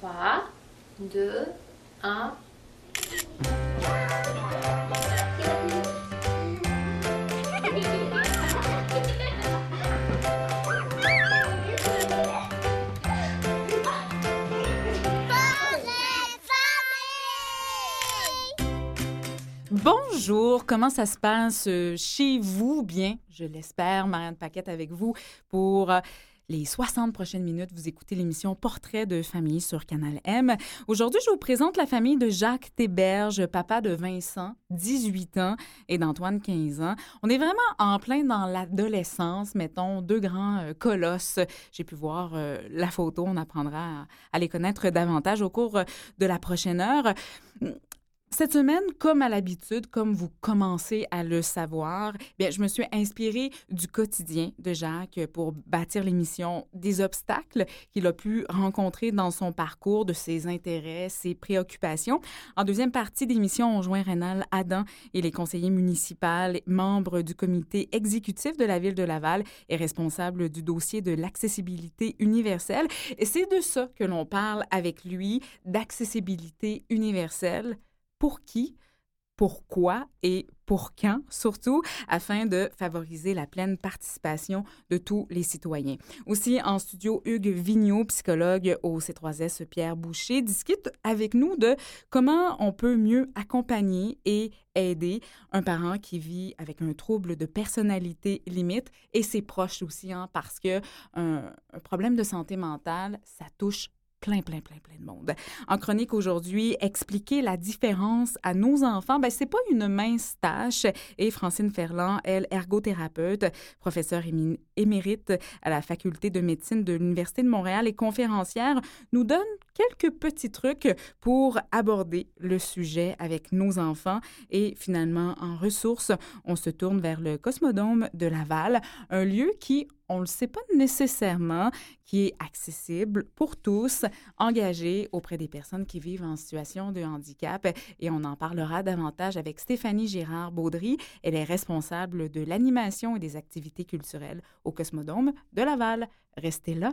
3, 2, 1. Bonjour, comment ça se passe euh, chez vous? Bien, je l'espère, Marianne Paquette avec vous pour euh, les 60 prochaines minutes. Vous écoutez l'émission Portrait de famille sur Canal M. Aujourd'hui, je vous présente la famille de Jacques Théberge, papa de Vincent, 18 ans, et d'Antoine, 15 ans. On est vraiment en plein dans l'adolescence, mettons, deux grands euh, colosses. J'ai pu voir la photo, on apprendra à les connaître davantage au cours de la prochaine heure. Cette semaine, comme à l'habitude, comme vous commencez à le savoir, bien, je me suis inspirée du quotidien de Jacques pour bâtir l'émission des obstacles qu'il a pu rencontrer dans son parcours, de ses intérêts, ses préoccupations. En deuxième partie d'émission, on joint Rénal Adam et les conseillers municipaux, membres du comité exécutif de la ville de Laval et responsable du dossier de l'accessibilité universelle. Et c'est de ça que l'on parle avec lui, d'accessibilité universelle pour qui, pourquoi et pour quand, surtout, afin de favoriser la pleine participation de tous les citoyens. Aussi, en studio, Hugues Vigneault, psychologue au C3S Pierre Boucher, discute avec nous de comment on peut mieux accompagner et aider un parent qui vit avec un trouble de personnalité limite et ses proches aussi, hein, parce que un problème de santé mentale, ça touche plein, plein, plein, plein de monde. En chronique aujourd'hui, expliquer la différence à nos enfants, ben c'est pas une mince tâche. Et Francine Ferland, elle, ergothérapeute, professeure émérite à la faculté de médecine de l'Université de Montréal et conférencière, nous donne quelques petits trucs pour aborder le sujet avec nos enfants. Et finalement, en ressources, on se tourne vers le Cosmodome de Laval, un lieu qui, on ne le sait pas nécessairement, qui est accessible pour tous, engagé auprès des personnes qui vivent en situation de handicap. Et on en parlera davantage avec Stéphanie Girard-Baudry. Elle est responsable de l'animation et des activités culturelles au Cosmodome de Laval. Restez là.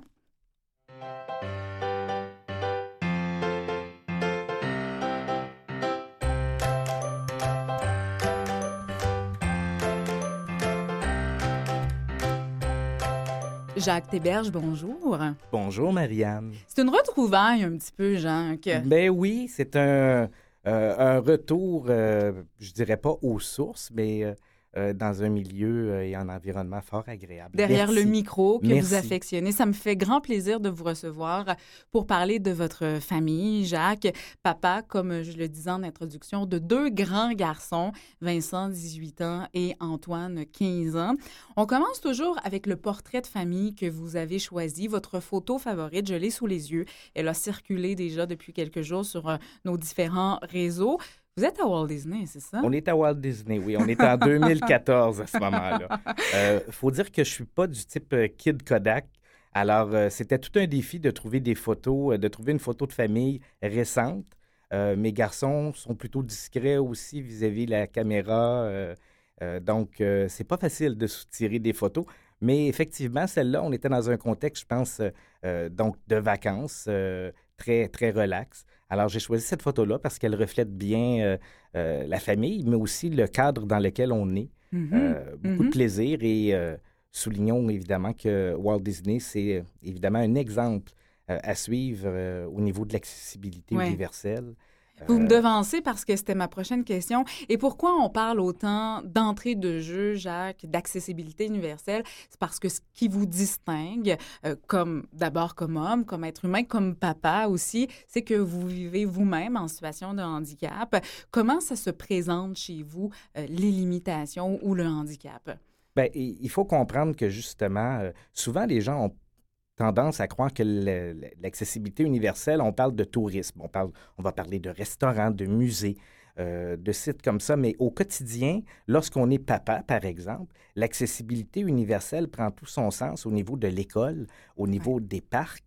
Jacques Théberge, bonjour. Bonjour, Marianne. C'est une retrouvaille un petit peu, Jacques. Ben oui, c'est un, euh, un retour, euh, je dirais pas aux sources, mais euh, dans un milieu euh, et un environnement fort agréable. Derrière le micro que vous affectionnez. Ça me fait grand plaisir de vous recevoir pour parler de votre famille. Jacques, papa, comme je le disais en introduction, de deux grands garçons, Vincent, 18 ans, et Antoine, 15 ans. On commence toujours avec le portrait de famille que vous avez choisi, votre photo favorite. Je l'ai sous les yeux. Elle a circulé déjà depuis quelques jours sur euh, nos différents réseaux. Vous êtes à Walt Disney, c'est ça? On est à Walt Disney, oui. On est en 2014 à ce moment-là. Il euh, faut dire que je suis pas du type euh, Kid Kodak. Alors, euh, c'était tout un défi de trouver des photos, de trouver une photo de famille récente. mes garçons sont plutôt discrets aussi vis-à-vis de la caméra. donc, c'est pas facile de soutirer des photos. Mais effectivement, celle-là, on était dans un contexte, je pense, donc de vacances, très, très relax. Alors, j'ai choisi cette photo-là parce qu'elle reflète bien euh, euh, la famille, mais aussi le cadre dans lequel on est. Mm-hmm. Euh, beaucoup de mm-hmm. plaisir et soulignons évidemment que Walt Disney, c'est évidemment un exemple à suivre au niveau de l'accessibilité universelle. Vous me euh, devancez parce que c'était ma prochaine question. Et pourquoi on parle autant d'entrée de jeu, Jacques, d'accessibilité universelle? C'est parce que ce qui vous distingue, euh, comme d'abord comme homme, comme être humain, comme papa aussi, c'est que vous vivez vous-même en situation de handicap. Comment ça se présente chez vous, euh, les limitations ou le handicap? Bien, il faut comprendre que justement, souvent les gens ont tendance à croire que l'accessibilité universelle, on parle de tourisme, on, parle, on va parler de restaurants, de musées, euh, de sites comme ça, mais au quotidien, lorsqu'on est papa, par exemple, l'accessibilité universelle prend tout son sens au niveau de l'école, au niveau des parcs.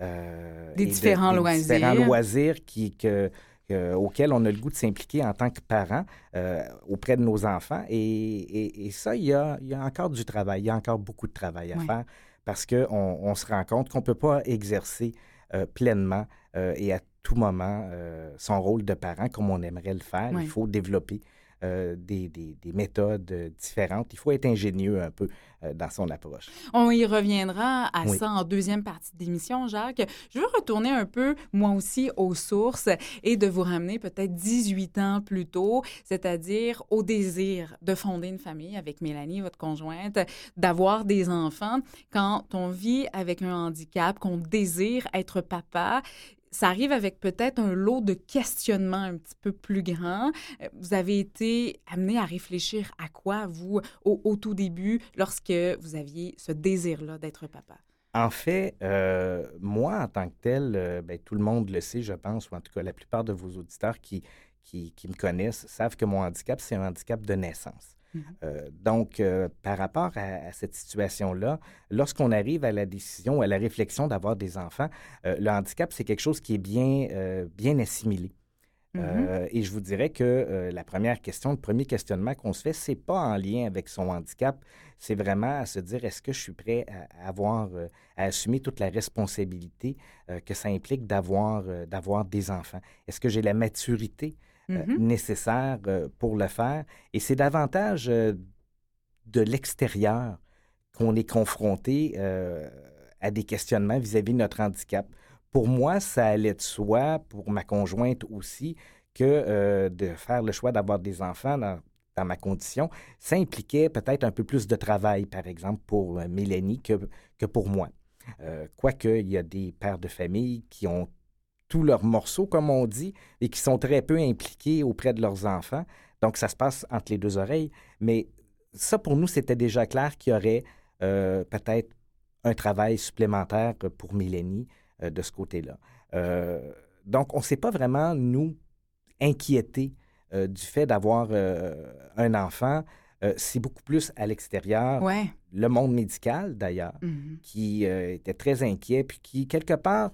Euh, des différents loisirs. Différents loisirs qui, que, auxquels on a le goût de s'impliquer en tant que parent euh, auprès de nos enfants. Et, et, ça, il y, a, il y, a, encore du travail, il y a encore beaucoup de travail à faire parce qu'on on se rend compte qu'on ne peut pas exercer euh, pleinement euh, et à tout moment euh, son rôle de parent comme on aimerait le faire. Il faut développer euh, des, des- des méthodes différentes. Il faut être ingénieux un peu euh, dans son approche. On y reviendra à Oui. ça en deuxième partie de l'émission, Jacques. Je veux retourner un peu, moi aussi, aux sources et de vous ramener peut-être 18 ans plus tôt, c'est-à-dire au désir de fonder une famille avec Mélanie, votre conjointe, d'avoir des enfants. Quand on vit avec un handicap, qu'on désire être papa, ça arrive avec peut-être un lot de questionnements un petit peu plus grand. Euh, Vous avez été amené à réfléchir à quoi, vous, au, tout début, lorsque vous aviez ce désir-là d'être papa? En fait, euh, moi, en tant que tel, euh, ben, tout le monde le sait, je pense, ou en tout cas la plupart de vos auditeurs qui, qui me connaissent savent que mon handicap, c'est un handicap de naissance. Mhm. Euh, donc, euh, par rapport à, à cette situation-là, lorsqu'on arrive à la décision, à la réflexion d'avoir des enfants, euh, le handicap, c'est quelque chose qui est bien, bien assimilé. Mhm. Euh, et je vous dirais que euh, la première question, le premier questionnement qu'on se fait, c'est pas en lien avec son handicap, c'est vraiment à se dire est-ce que je suis prêt à, avoir, euh, à assumer toute la responsabilité que ça implique d'avoir, d'avoir des enfants? Est-ce que j'ai la maturité euh, Mhm. nécessaire euh, pour le faire Et c'est davantage euh, de l'extérieur qu'on est confronté à des questionnements vis-à-vis de notre handicap. Pour moi, ça allait de soi, pour ma conjointe aussi, que euh, de faire le choix d'avoir des enfants dans, dans ma condition, ça impliquait peut-être un peu plus de travail, par exemple, pour Mélanie que, que pour moi. Euh, Quoique, il y a des pères de famille qui ont tous leurs morceaux, comme on dit, et qui sont très peu impliqués auprès de leurs enfants. Donc, ça se passe entre les deux oreilles. Mais ça, pour nous, c'était déjà clair qu'il y aurait euh, peut-être un travail supplémentaire pour Mélanie euh, de ce côté-là. Euh, donc, on ne s'est pas vraiment, nous, inquiétés du fait d'avoir un enfant. C'est beaucoup plus à l'extérieur, Ouais. le monde médical d'ailleurs, Mhm. qui était très inquiet, puis qui, quelque part,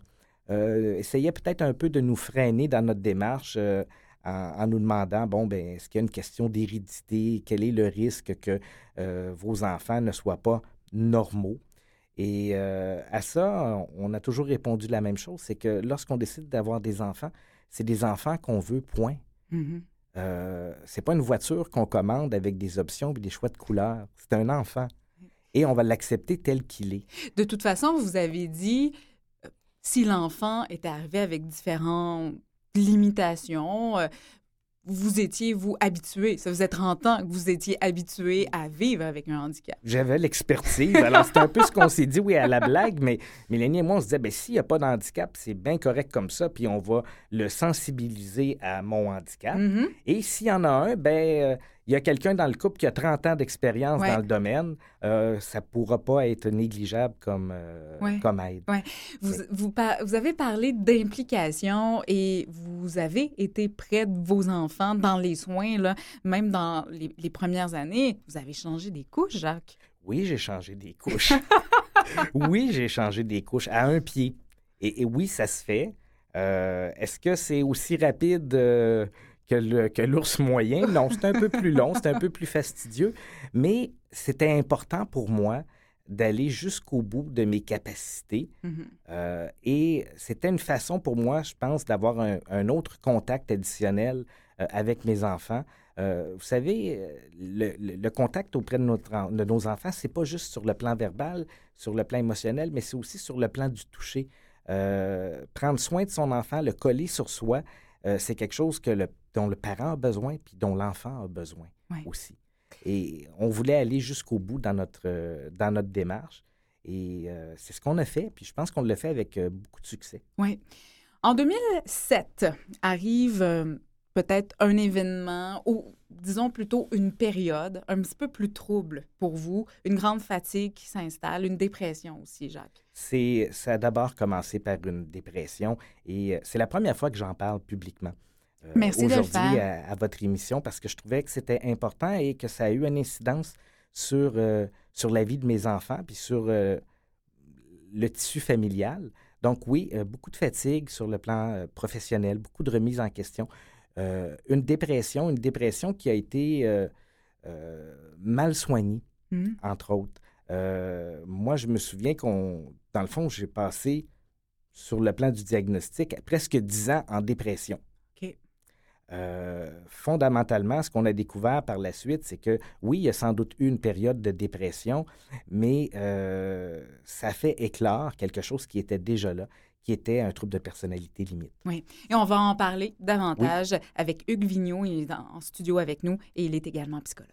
euh, essayait peut-être un peu de nous freiner dans notre démarche euh, en, en nous demandant, bon, ben, est-ce qu'il y a une question d'hérédité? Quel est le risque que euh, vos enfants ne soient pas normaux? Et euh, à ça, on a toujours répondu la même chose, c'est que lorsqu'on décide d'avoir des enfants, c'est des enfants qu'on veut, point. Mhm. Euh, c'est pas une voiture qu'on commande avec des options et des choix de couleurs. C'est un enfant. Et on va l'accepter tel qu'il est. De toute façon, vous avez dit, si l'enfant est arrivé avec différentes limitations, euh, vous étiez, vous, habitué. Ça faisait 30 ans que vous étiez habitué à vivre avec un handicap. J'avais l'expertise. Alors, c'est un peu ce qu'on s'est dit, oui, à la blague, mais Mélanie et moi, on se disait, ben, s'il n'y a pas d'handicap, c'est bien correct comme ça, puis on va le sensibiliser à mon handicap. Mhm. Et s'il y en a un, ben, euh, il y a quelqu'un dans le couple qui a 30 ans d'expérience Ouais. dans le domaine, euh, ça ne pourra pas être négligeable comme, euh, Ouais. comme aide. Vous, vous, par- vous avez parlé d'implication et vous avez été près de vos enfants dans les soins, là, même dans les, les premières années. Vous avez changé des couches, Jacques. Oui, j'ai changé des couches. oui, j'ai changé des couches à un pied. Et, et oui, ça se fait. Euh, Est-ce que c'est aussi rapide que l'ours moyen? Non, c'est un peu plus long, c'est un peu plus fastidieux. Mais c'était important pour moi d'aller jusqu'au bout de mes capacités. Mhm. Euh, et c'était une façon pour moi, je pense, d'avoir un, un autre contact additionnel euh, avec mes enfants. Euh, vous savez, le, le- le contact auprès de, notre de nos enfants, c'est pas juste sur le plan verbal, sur le plan émotionnel, mais c'est aussi sur le plan du toucher. Prendre soin de son enfant, le coller sur soi, euh, c'est quelque chose que le- dont le parent a besoin, puis dont l'enfant a besoin aussi. Et on voulait aller jusqu'au bout dans notre, euh, dans notre démarche. Et euh, c'est ce qu'on a fait. Puis je pense qu'on l'a fait avec euh, beaucoup de succès. Oui. En 2007 arrive peut-être un événement ou disons plutôt une période un petit peu plus trouble pour vous, une grande fatigue qui s'installe, une dépression aussi, Jacques? C'est, ça a d'abord commencé par une dépression et euh, c'est la première fois que j'en parle publiquement. euh, Merci aujourd'hui à, à votre émission parce que je trouvais que c'était important et que ça a eu une incidence sur, euh, sur la vie de mes enfants puis sur euh, le tissu familial. Donc oui, beaucoup de fatigue sur le plan professionnel, beaucoup de remise en question. Euh, une dépression, une dépression qui a été euh, euh, mal soignée Mhm. entre autres. Moi, je me souviens qu'on, dans le fond, j'ai passé sur le plan du diagnostic, presque 10 ans en dépression. OK. Euh, fondamentalement, ce qu'on a découvert par la suite, c'est que oui, il y a sans doute eu une période de dépression, mais ça fait éclore quelque chose qui était déjà là, qui était un trouble de personnalité limite. Oui. Et on va en parler davantage avec Hugues Vigneault. Il est en en studio avec nous et il est également psychologue.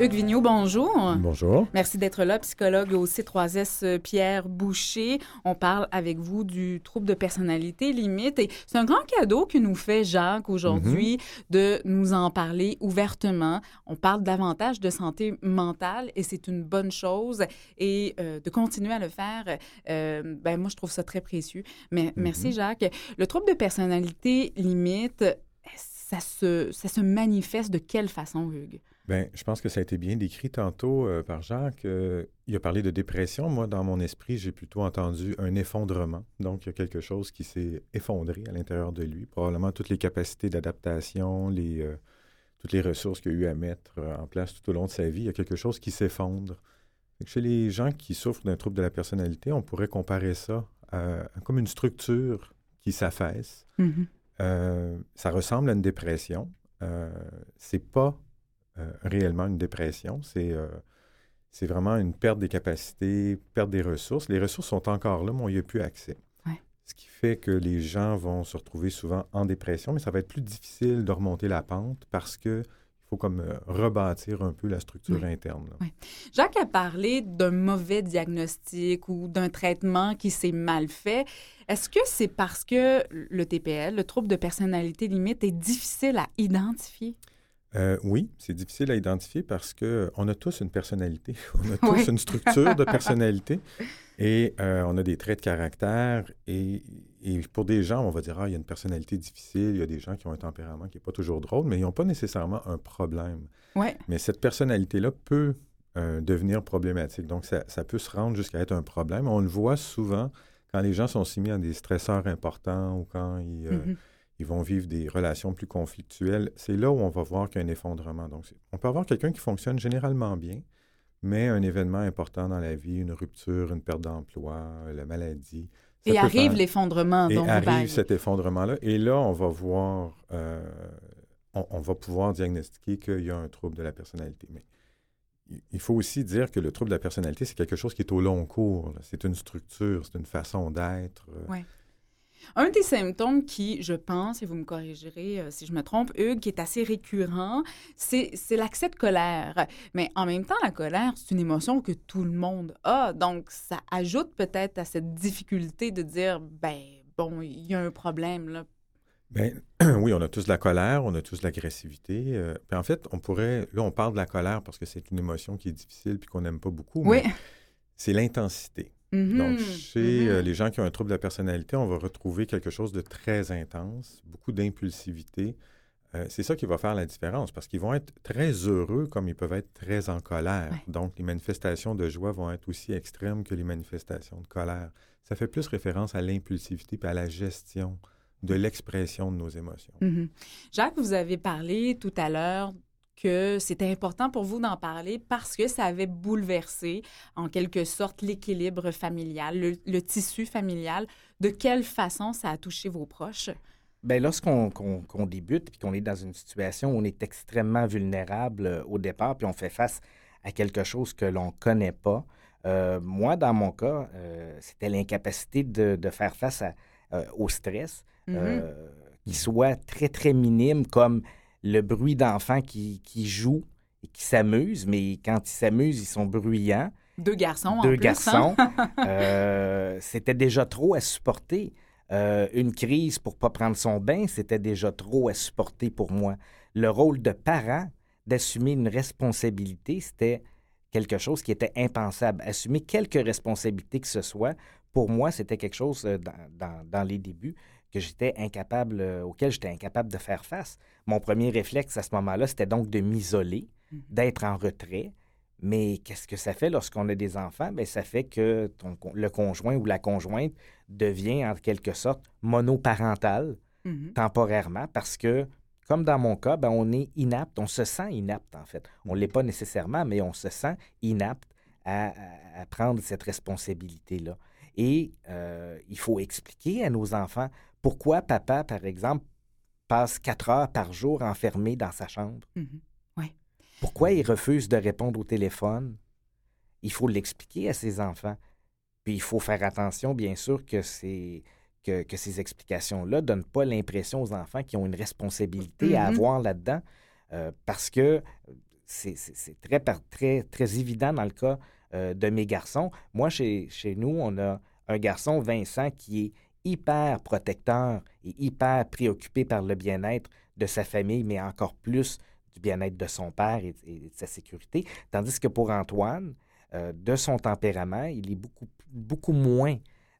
Hugues Vigneault, bonjour. Bonjour. Merci d'être là, psychologue au C3S euh, Pierre Boucher. On parle avec vous du trouble de personnalité limite. Et c'est un grand cadeau que nous fait Jacques aujourd'hui de nous en parler ouvertement. On parle davantage de santé mentale et c'est une bonne chose. Et euh, de continuer à le faire, euh, ben moi, je trouve ça très précieux. Mais merci, Jacques. Le trouble de personnalité limite, ça se, ça se manifeste de quelle façon, Hugues? Bien, je pense que ça a été bien décrit tantôt euh, par Jacques. Euh, il a parlé de dépression. Moi, dans mon esprit, j'ai plutôt entendu un effondrement. Donc, il y a quelque chose qui s'est effondré à l'intérieur de lui. Probablement toutes les capacités d'adaptation, les, euh, toutes les ressources qu'il a eu à mettre en place tout au long de sa vie. Il y a quelque chose qui s'effondre. Chez les gens qui souffrent d'un trouble de la personnalité, on pourrait comparer ça à, à comme une structure qui s'affaisse. Mhm. Euh, ça ressemble à une dépression. C'est pas euh, réellement une dépression. C'est euh, c'est vraiment une perte des capacités, perte des ressources. Les ressources sont encore là, mais on n'y a plus accès. Ouais. Ce qui fait que les gens vont se retrouver souvent en dépression, mais ça va être plus difficile de remonter la pente parce que faut comme euh, rebâtir un peu la structure Oui. interne. Oui. Jacques a parlé d'un mauvais diagnostic ou d'un traitement qui s'est mal fait. Est-ce que c'est parce que le TPL, le trouble de personnalité limite, est difficile à identifier? Euh, oui, c'est difficile à identifier parce que on a tous une personnalité. On a tous Oui. une structure de personnalité et euh, on a des traits de caractère. Et, et pour des gens, on va dire, ah, il y a une personnalité difficile, il y a des gens qui ont un tempérament qui n'est pas toujours drôle, mais ils n'ont pas nécessairement un problème. Oui. Mais cette personnalité-là peut euh, devenir problématique. Donc, ça, ça peut se rendre jusqu'à être un problème. On le voit souvent quand les gens sont soumis à des stresseurs importants ou quand ils, euh, Mhm. Ils vont vivre des relations plus conflictuelles. C'est là où on va voir qu'il y a un effondrement. Donc, on peut avoir quelqu'un qui fonctionne généralement bien, mais un événement important dans la vie, une rupture, une perte d'emploi, la maladie. Et arrive faire- l'effondrement et vous arrive parlez. cet effondrement-là. Et là, on va voir, euh, on, on va pouvoir diagnostiquer qu'il y a un trouble de la personnalité. Mais il- faut aussi dire que le trouble de la personnalité, c'est quelque chose qui est au long cours. C'est une structure, c'est une façon d'être. euh. Ouais. Un des symptômes qui, je pense, et vous me corrigerez euh, si je me trompe, Hugues, qui est assez récurrent, c'est l'accès de colère. Mais en même temps, la colère, c'est une émotion que tout le monde a. Donc, ça ajoute peut-être à cette difficulté de dire, ben, bon, il y a un problème, là. Ben, oui, on a tous de la colère, on a tous de l'agressivité. euh, en fait, on pourrait, là, on parle de la colère parce que c'est une émotion qui est difficile puis qu'on n'aime pas beaucoup. Oui. c'est l'intensité. Donc, chez Mhm. euh, les gens qui ont un trouble de la personnalité, on va retrouver quelque chose de très intense, beaucoup d'impulsivité. Euh, c'est ça qui va faire la différence parce qu'ils vont être très heureux comme ils peuvent être très en colère. Ouais. Donc, les manifestations de joie vont être aussi extrêmes que les manifestations de colère. Ça fait plus référence à l'impulsivité et à la gestion de l'expression de nos émotions. Mhm. Jacques, vous avez parlé tout à l'heure que c'était important pour vous d'en parler parce que ça avait bouleversé, en quelque sorte, l'équilibre familial, le, le tissu familial. De quelle façon ça a touché vos proches? Bien, lorsqu'on qu'on- qu'on débute et qu'on est dans une situation où on est extrêmement vulnérable euh, au départ, puis on fait face à quelque chose que l'on ne connaît pas, euh, moi, dans mon cas, euh, c'était l'incapacité de, de faire face à, euh, au stress, Mhm. euh, qui soit très, très minime, comme le bruit d'enfants qui, qui jouent et qui s'amusent, mais quand ils s'amusent, ils sont bruyants. Deux garçons en hein? garçons. Euh, c'était déjà trop à supporter. Euh, une crise pour pas prendre son bain, c'était déjà trop à supporter pour moi. Le rôle de parent, d'assumer une responsabilité, c'était quelque chose qui était impensable. Assumer quelque responsabilité que ce soit, pour moi, c'était quelque chose euh, dans, dans- dans les débuts que j'étais incapable, euh, auquel j'étais incapable de faire face. Mon premier réflexe à ce moment-là, c'était donc de m'isoler, Mhm. d'être en retrait. Mais qu'est-ce que ça fait lorsqu'on a des enfants? Bien, ça fait que ton le conjoint ou la conjointe devient en quelque sorte monoparental Mhm. temporairement parce que comme dans mon cas, ben, on est inapte, on se sent inapte en fait. On ne l'est pas nécessairement, mais on se sent inapte à prendre cette responsabilité-là. Et euh, il faut expliquer à nos enfants pourquoi papa, par exemple, passe quatre heures par jour enfermé dans sa chambre? Mhm. Pourquoi il refuse de répondre au téléphone? Il faut l'expliquer à ses enfants. Puis il faut faire attention, bien sûr, que ces, que, que ces explications-là ne donnent pas l'impression aux enfants qu'ils ont une responsabilité à Mhm. avoir là-dedans, euh, parce que c'est très évident dans le cas euh, de mes garçons. Moi, chez, chez nous, on a un garçon, Vincent, qui est hyper protecteur et hyper préoccupé par le bien-être de sa famille, mais encore plus du bien-être de son père et, et de sa sécurité. Tandis que pour Antoine, euh, de son tempérament, il est beaucoup, beaucoup moins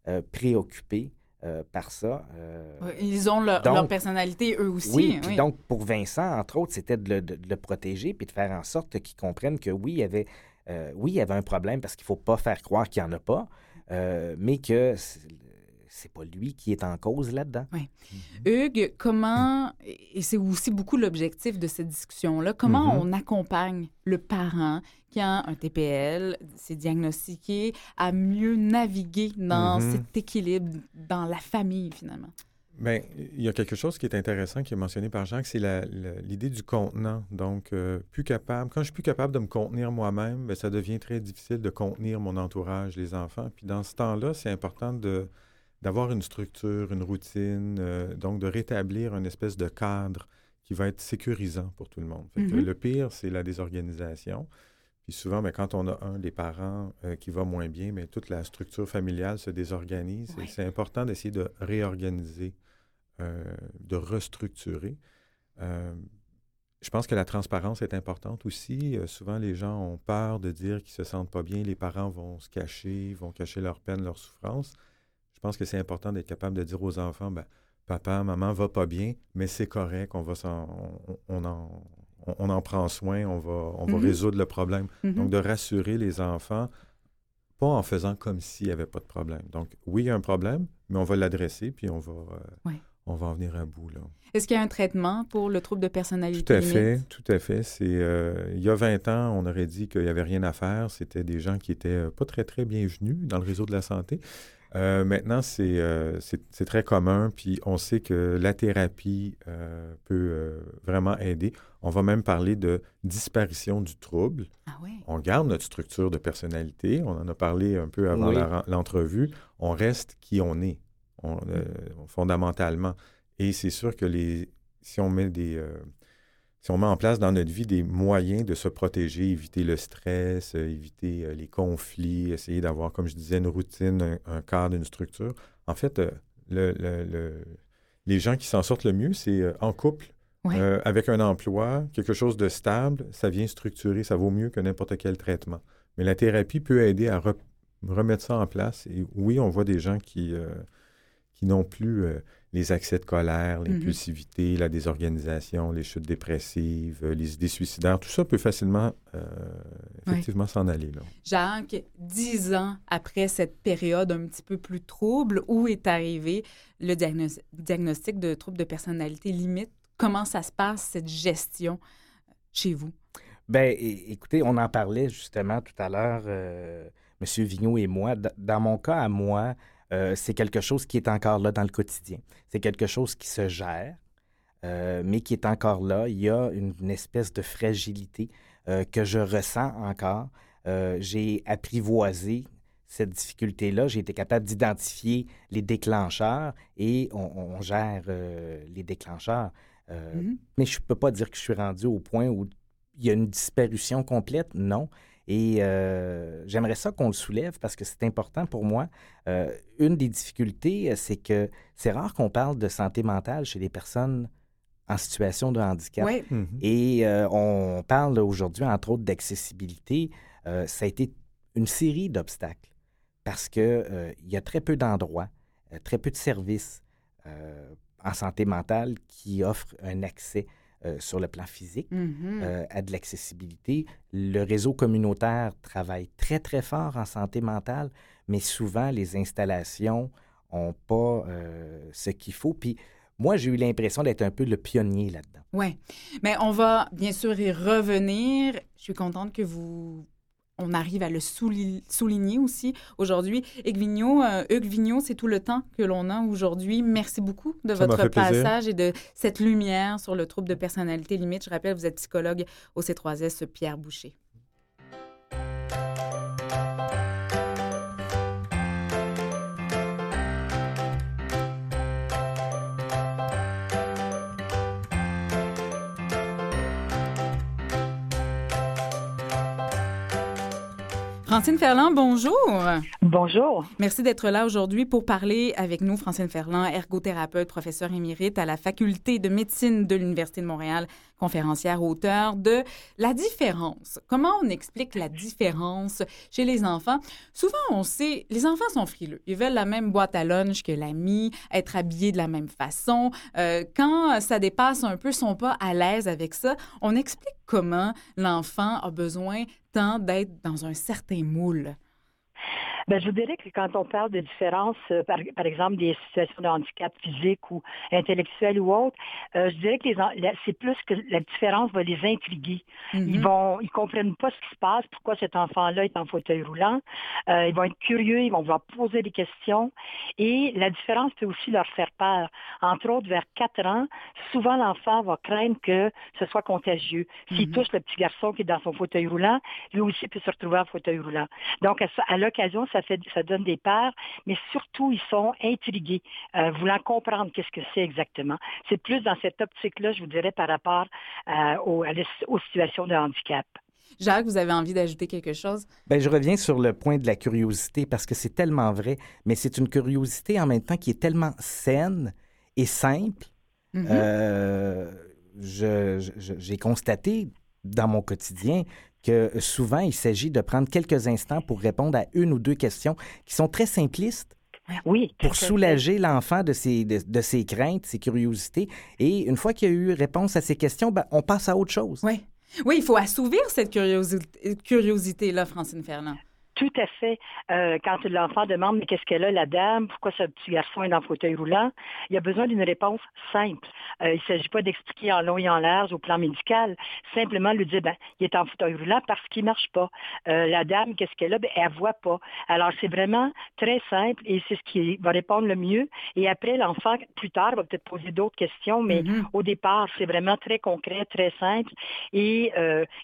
euh, préoccupé euh, par ça. euh, Ils ont leur, Donc- leur personnalité, eux aussi. oui, puis oui. donc pour Vincent, entre autres, c'était de le, de- de le protéger puis de faire en sorte qu'il comprenne que oui, il y avait, euh, oui, il y avait un problème parce qu'il ne faut pas faire croire qu'il n'y en a pas, mais que c'est c'est pas lui qui est en cause là-dedans. Hugues, comment, et c'est aussi beaucoup l'objectif de cette discussion-là, comment Mhm. on accompagne le parent qui a un TPL, c'est diagnostiqué, à mieux naviguer dans Mhm. cet équilibre dans la famille, finalement? Bien, il y a quelque chose qui est intéressant qui est mentionné par Jacques, c'est la- la- l'idée du contenant. Donc, euh, plus capable, quand je suis plus capable de me contenir moi-même, bien, ça devient très difficile de contenir mon entourage, les enfants. Puis dans ce temps-là, c'est important de d'avoir une structure, une routine, euh, donc de rétablir une espèce de cadre qui va être sécurisant pour tout le monde. Fait que Mhm. Le pire, c'est la désorganisation. Puis souvent, bien, quand on a un des parents euh, qui va moins bien, bien, toute la structure familiale se désorganise. C'est important d'essayer de réorganiser, euh, de restructurer. Je pense que la transparence est importante aussi. Souvent, les gens ont peur de dire qu'ils se sentent pas bien. Les parents vont se cacher, vont cacher leur peine, leur souffrance. Je pense que c'est important d'être capable de dire aux enfants, ben, papa, maman va pas bien, mais c'est correct, on va s'en, on, on en, on, en prend soin, on va, on va Mhm. résoudre le problème. Mhm. Donc, de rassurer les enfants, pas en faisant comme s'il n'y avait pas de problème. Donc, oui, il y a un problème, mais on va l'adresser, puis on va, euh, Ouais. on va en venir à bout. Là. Est-ce qu'il y a un traitement pour le trouble de personnalité Tout à limite? fait, tout à fait. C'est, euh, il y a 20 ans, on aurait dit qu'il n'y avait rien à faire. C'était des gens qui étaient euh, pas très, très bienvenus dans le réseau de la santé. Euh, maintenant, c'est, euh, c'est, très commun, puis on sait que la thérapie euh, peut euh, vraiment aider. On va même parler de disparition du trouble. Ah oui. On garde notre structure de personnalité. On en a parlé un peu avant Oui. l'entrevue. On reste qui on est, on- euh, fondamentalement. Et c'est sûr que les, si on met des, euh, si on met en place dans notre vie des moyens de se protéger, éviter le stress, euh, éviter euh, les conflits, essayer d'avoir, comme je disais, une routine, un, un cadre, une structure. En fait, euh, le- le- le- les gens qui s'en sortent le mieux, c'est en couple, Ouais. euh, avec un emploi, quelque chose de stable, ça vient structurer, ça vaut mieux que n'importe quel traitement. Mais la thérapie peut aider à re- remettre ça en place. Et oui, on voit des gens qui, euh, qui n'ont plus euh, les accès de colère, l'impulsivité, la désorganisation, les chutes dépressives, euh, les idées suicidaires. Tout ça peut facilement, euh, effectivement, s'en aller. Là. Jacques, dix ans après cette période un petit peu plus trouble, où est arrivé le diagnos- diagnostic de trouble de personnalité limite? Comment ça se passe, cette gestion chez vous? Ben, é- écoutez, on en parlait justement tout à l'heure, euh, M. Vigneault et moi. D- dans mon cas, à moi, euh, c'est quelque chose qui est encore là dans le quotidien. C'est quelque chose qui se gère, euh, mais qui est encore là. Il y a une, une espèce de fragilité euh, que je ressens encore. J'ai apprivoisé cette difficulté-là. J'ai été capable d'identifier les déclencheurs et on, on gère les déclencheurs. Mhm. Mais je ne peux pas dire que je suis rendu au point où il y a une disparition complète, non. Et euh, j'aimerais ça qu'on le soulève parce que c'est important pour moi. Euh, une des difficultés, euh, c'est que c'est rare qu'on parle de santé mentale chez les personnes en situation de handicap. Oui. Et euh, on parle aujourd'hui, entre autres, d'accessibilité. Euh, ça a été une série d'obstacles parce qu'il y a très peu d'endroits, très peu de services euh, en santé mentale qui offrent un accès euh, sur le plan physique Mhm. euh, à de l'accessibilité. Le réseau communautaire travaille très, très fort en santé mentale, mais souvent, les installations n'ont pas euh, ce qu'il faut. Puis, moi, j'ai eu l'impression d'être un peu le pionnier là-dedans. Oui. Mais on va bien sûr y revenir. Je suis contente que vous on arrive à le souligner aussi aujourd'hui. Vigneault, euh, Hugues Vigneault, c'est tout le temps que l'on a aujourd'hui. Merci beaucoup de votre passage et de cette lumière sur le trouble de personnalité limite. Je rappelle, vous êtes psychologue au C3S Pierre Boucher. Francine Ferland, bonjour. Bonjour. Merci d'être là aujourd'hui pour parler avec nous, Francine Ferland, ergothérapeute, professeur émérite à la Faculté de médecine de l'Université de Montréal, conférencière, auteur de La différence. Comment on explique la différence chez les enfants? Souvent, on sait, les enfants sont frileux. Ils veulent la même boîte à lunch que l'ami, être habillés de la même façon. Euh, quand ça dépasse un peu, ils sont pas à l'aise avec ça. On explique comment l'enfant a besoin tant d'être dans un certain moule. Ben, je vous dirais que quand on parle de différence, euh, par, par, exemple des situations de handicap physique ou intellectuel ou autre, euh, je dirais que c'est plus que la différence va les intriguer. Ils mhm. vont, ils comprennent pas ce qui se passe, pourquoi cet enfant-là est en fauteuil roulant. Euh, ils vont être curieux, ils vont vouloir poser des questions. Et la différence peut aussi leur faire peur. Entre autres, vers 4 ans, souvent l'enfant va craindre que ce soit contagieux. S'il mhm. touche le petit garçon qui est dans son fauteuil roulant, lui aussi peut se retrouver en fauteuil roulant. Donc, à, à l'occasion, ça ça, donne des peurs, mais surtout, ils sont intrigués, euh, voulant comprendre qu'est-ce que c'est exactement. C'est plus dans cette optique-là, je vous dirais, par rapport euh, aux, situations de handicap. Jacques, vous avez envie d'ajouter quelque chose? Bien, je reviens sur le point de la curiosité parce que c'est tellement vrai, mais c'est une curiosité en même temps qui est tellement saine et simple. Euh, j'ai constaté dans mon quotidien que souvent, il s'agit de prendre quelques instants pour répondre à une ou deux questions qui sont très simplistes. Oui. Pour soulager l'enfant de ses, de, ses craintes, ses curiosités. Et une fois qu'il y a eu réponse à ces questions, ben, on passe à autre chose. Oui. Oui, il faut assouvir cette curiosité, curiosité-là, Francine Ferland. Tout à fait. Euh, quand l'enfant demande mais qu'est-ce qu'elle a, la dame, pourquoi ce petit garçon est dans le fauteuil roulant, il y a besoin d'une réponse simple. Euh, il ne s'agit pas d'expliquer en long et en large au plan médical. Simplement lui dire ben, il est en fauteuil roulant parce qu'il ne marche pas. Euh, la dame, qu'est-ce qu'elle a? Ben, elle ne voit pas. Alors, c'est vraiment très simple et c'est ce qui va répondre le mieux. Et après, l'enfant, plus tard, va peut-être poser d'autres questions, mais mm-hmm. au départ, c'est vraiment très concret, très simple. Et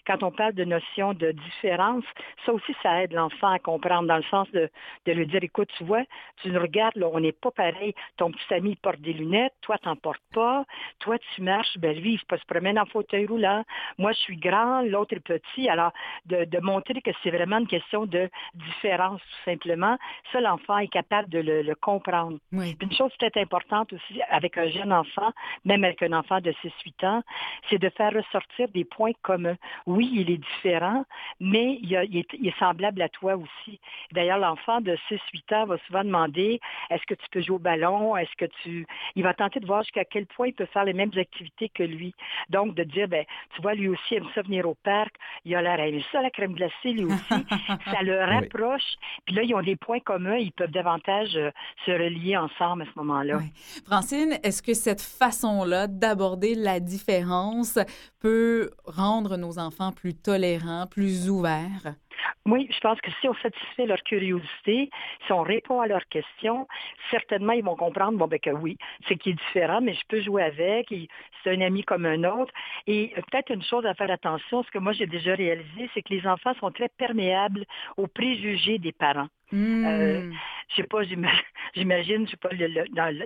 quand on parle de notion de différence, ça aussi, ça aide l'enfant à comprendre, dans le sens de, de lui dire, écoute, tu vois, tu nous regardes, là, on n'est pas pareil. Ton petit ami porte des lunettes, toi, tu n'en portes pas. Toi, tu marches, ben lui, il se promène en fauteuil roulant. Moi, je suis grand, l'autre est petit. Alors, de, de montrer que c'est vraiment une question de différence, tout simplement, ça, l'enfant est capable de le, comprendre. Une chose peut-être importante aussi avec un jeune enfant, même avec un enfant de 6-8 ans, c'est de faire ressortir des points communs. Oui, il est différent, mais il, est, il est semblable à toi aussi. D'ailleurs, l'enfant de 6-8 ans va souvent demander est-ce que tu peux jouer au ballon? Est-ce que tu. Il va tenter de voir jusqu'à quel point il peut faire les mêmes activités que lui. Donc, de dire ben, tu vois, lui aussi aime ça venir au parc, il a l'air à ça, la crème glacée, lui aussi. ça le rapproche. Puis là, ils ont des points communs, ils peuvent davantage euh, se relier ensemble à ce moment-là. Francine, est-ce que cette façon-là d'aborder la différence peut rendre nos enfants plus tolérants, plus ouverts? Oui, je pense que si on satisfait leur curiosité, si on répond à leurs questions, certainement ils vont comprendre bon, ben, que oui, c'est qui est différent, mais je peux jouer avec, c'est un ami comme un autre. Et euh, peut-être une chose à faire attention, ce que moi j'ai déjà réalisé, c'est que les enfants sont très perméables aux préjugés des parents. Euh, hmm. je sais pas, j'imagine, je sais pas,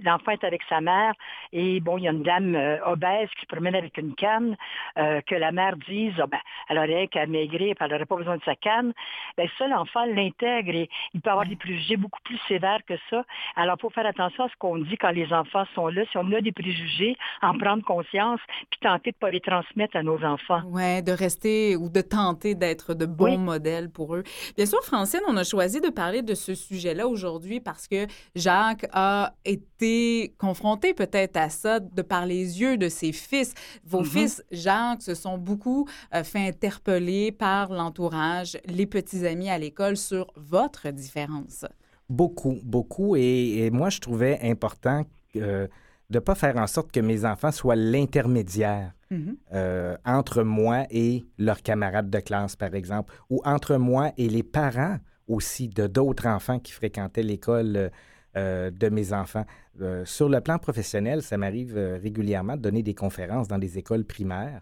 l'enfant est avec sa mère et bon, il y a une dame euh, obèse qui se promène avec une canne, euh, que la mère dise, oh, ben, elle aurait qu'à maigrir, elle n'aurait pas besoin de sa canne. Ben, ça, l'enfant l'intègre et il peut avoir des préjugés beaucoup plus sévères que ça. Alors, il faut faire attention à ce qu'on dit quand les enfants sont là. Si on a des préjugés, en prendre conscience, puis tenter de ne pas les transmettre à nos enfants. Oui, de rester ou de tenter d'être de bons modèles pour eux. Bien sûr, Francine, on a choisi de parler de ce sujet-là aujourd'hui parce que Jacques a été confronté peut-être à ça de par les yeux de ses fils. Vos mm-hmm. fils, Jacques, se sont beaucoup euh, fait interpeller par l'entourage, les petits amis à l'école sur votre différence. Beaucoup, beaucoup. Et, moi, je trouvais important de ne pas faire en sorte que mes enfants soient l'intermédiaire Mhm. euh, entre moi et leurs camarades de classe, par exemple, ou entre moi et les parents aussi de d'autres enfants qui fréquentaient l'école euh, euh, de mes enfants. Euh, sur le plan professionnel, ça m'arrive régulièrement de donner des conférences dans des écoles primaires.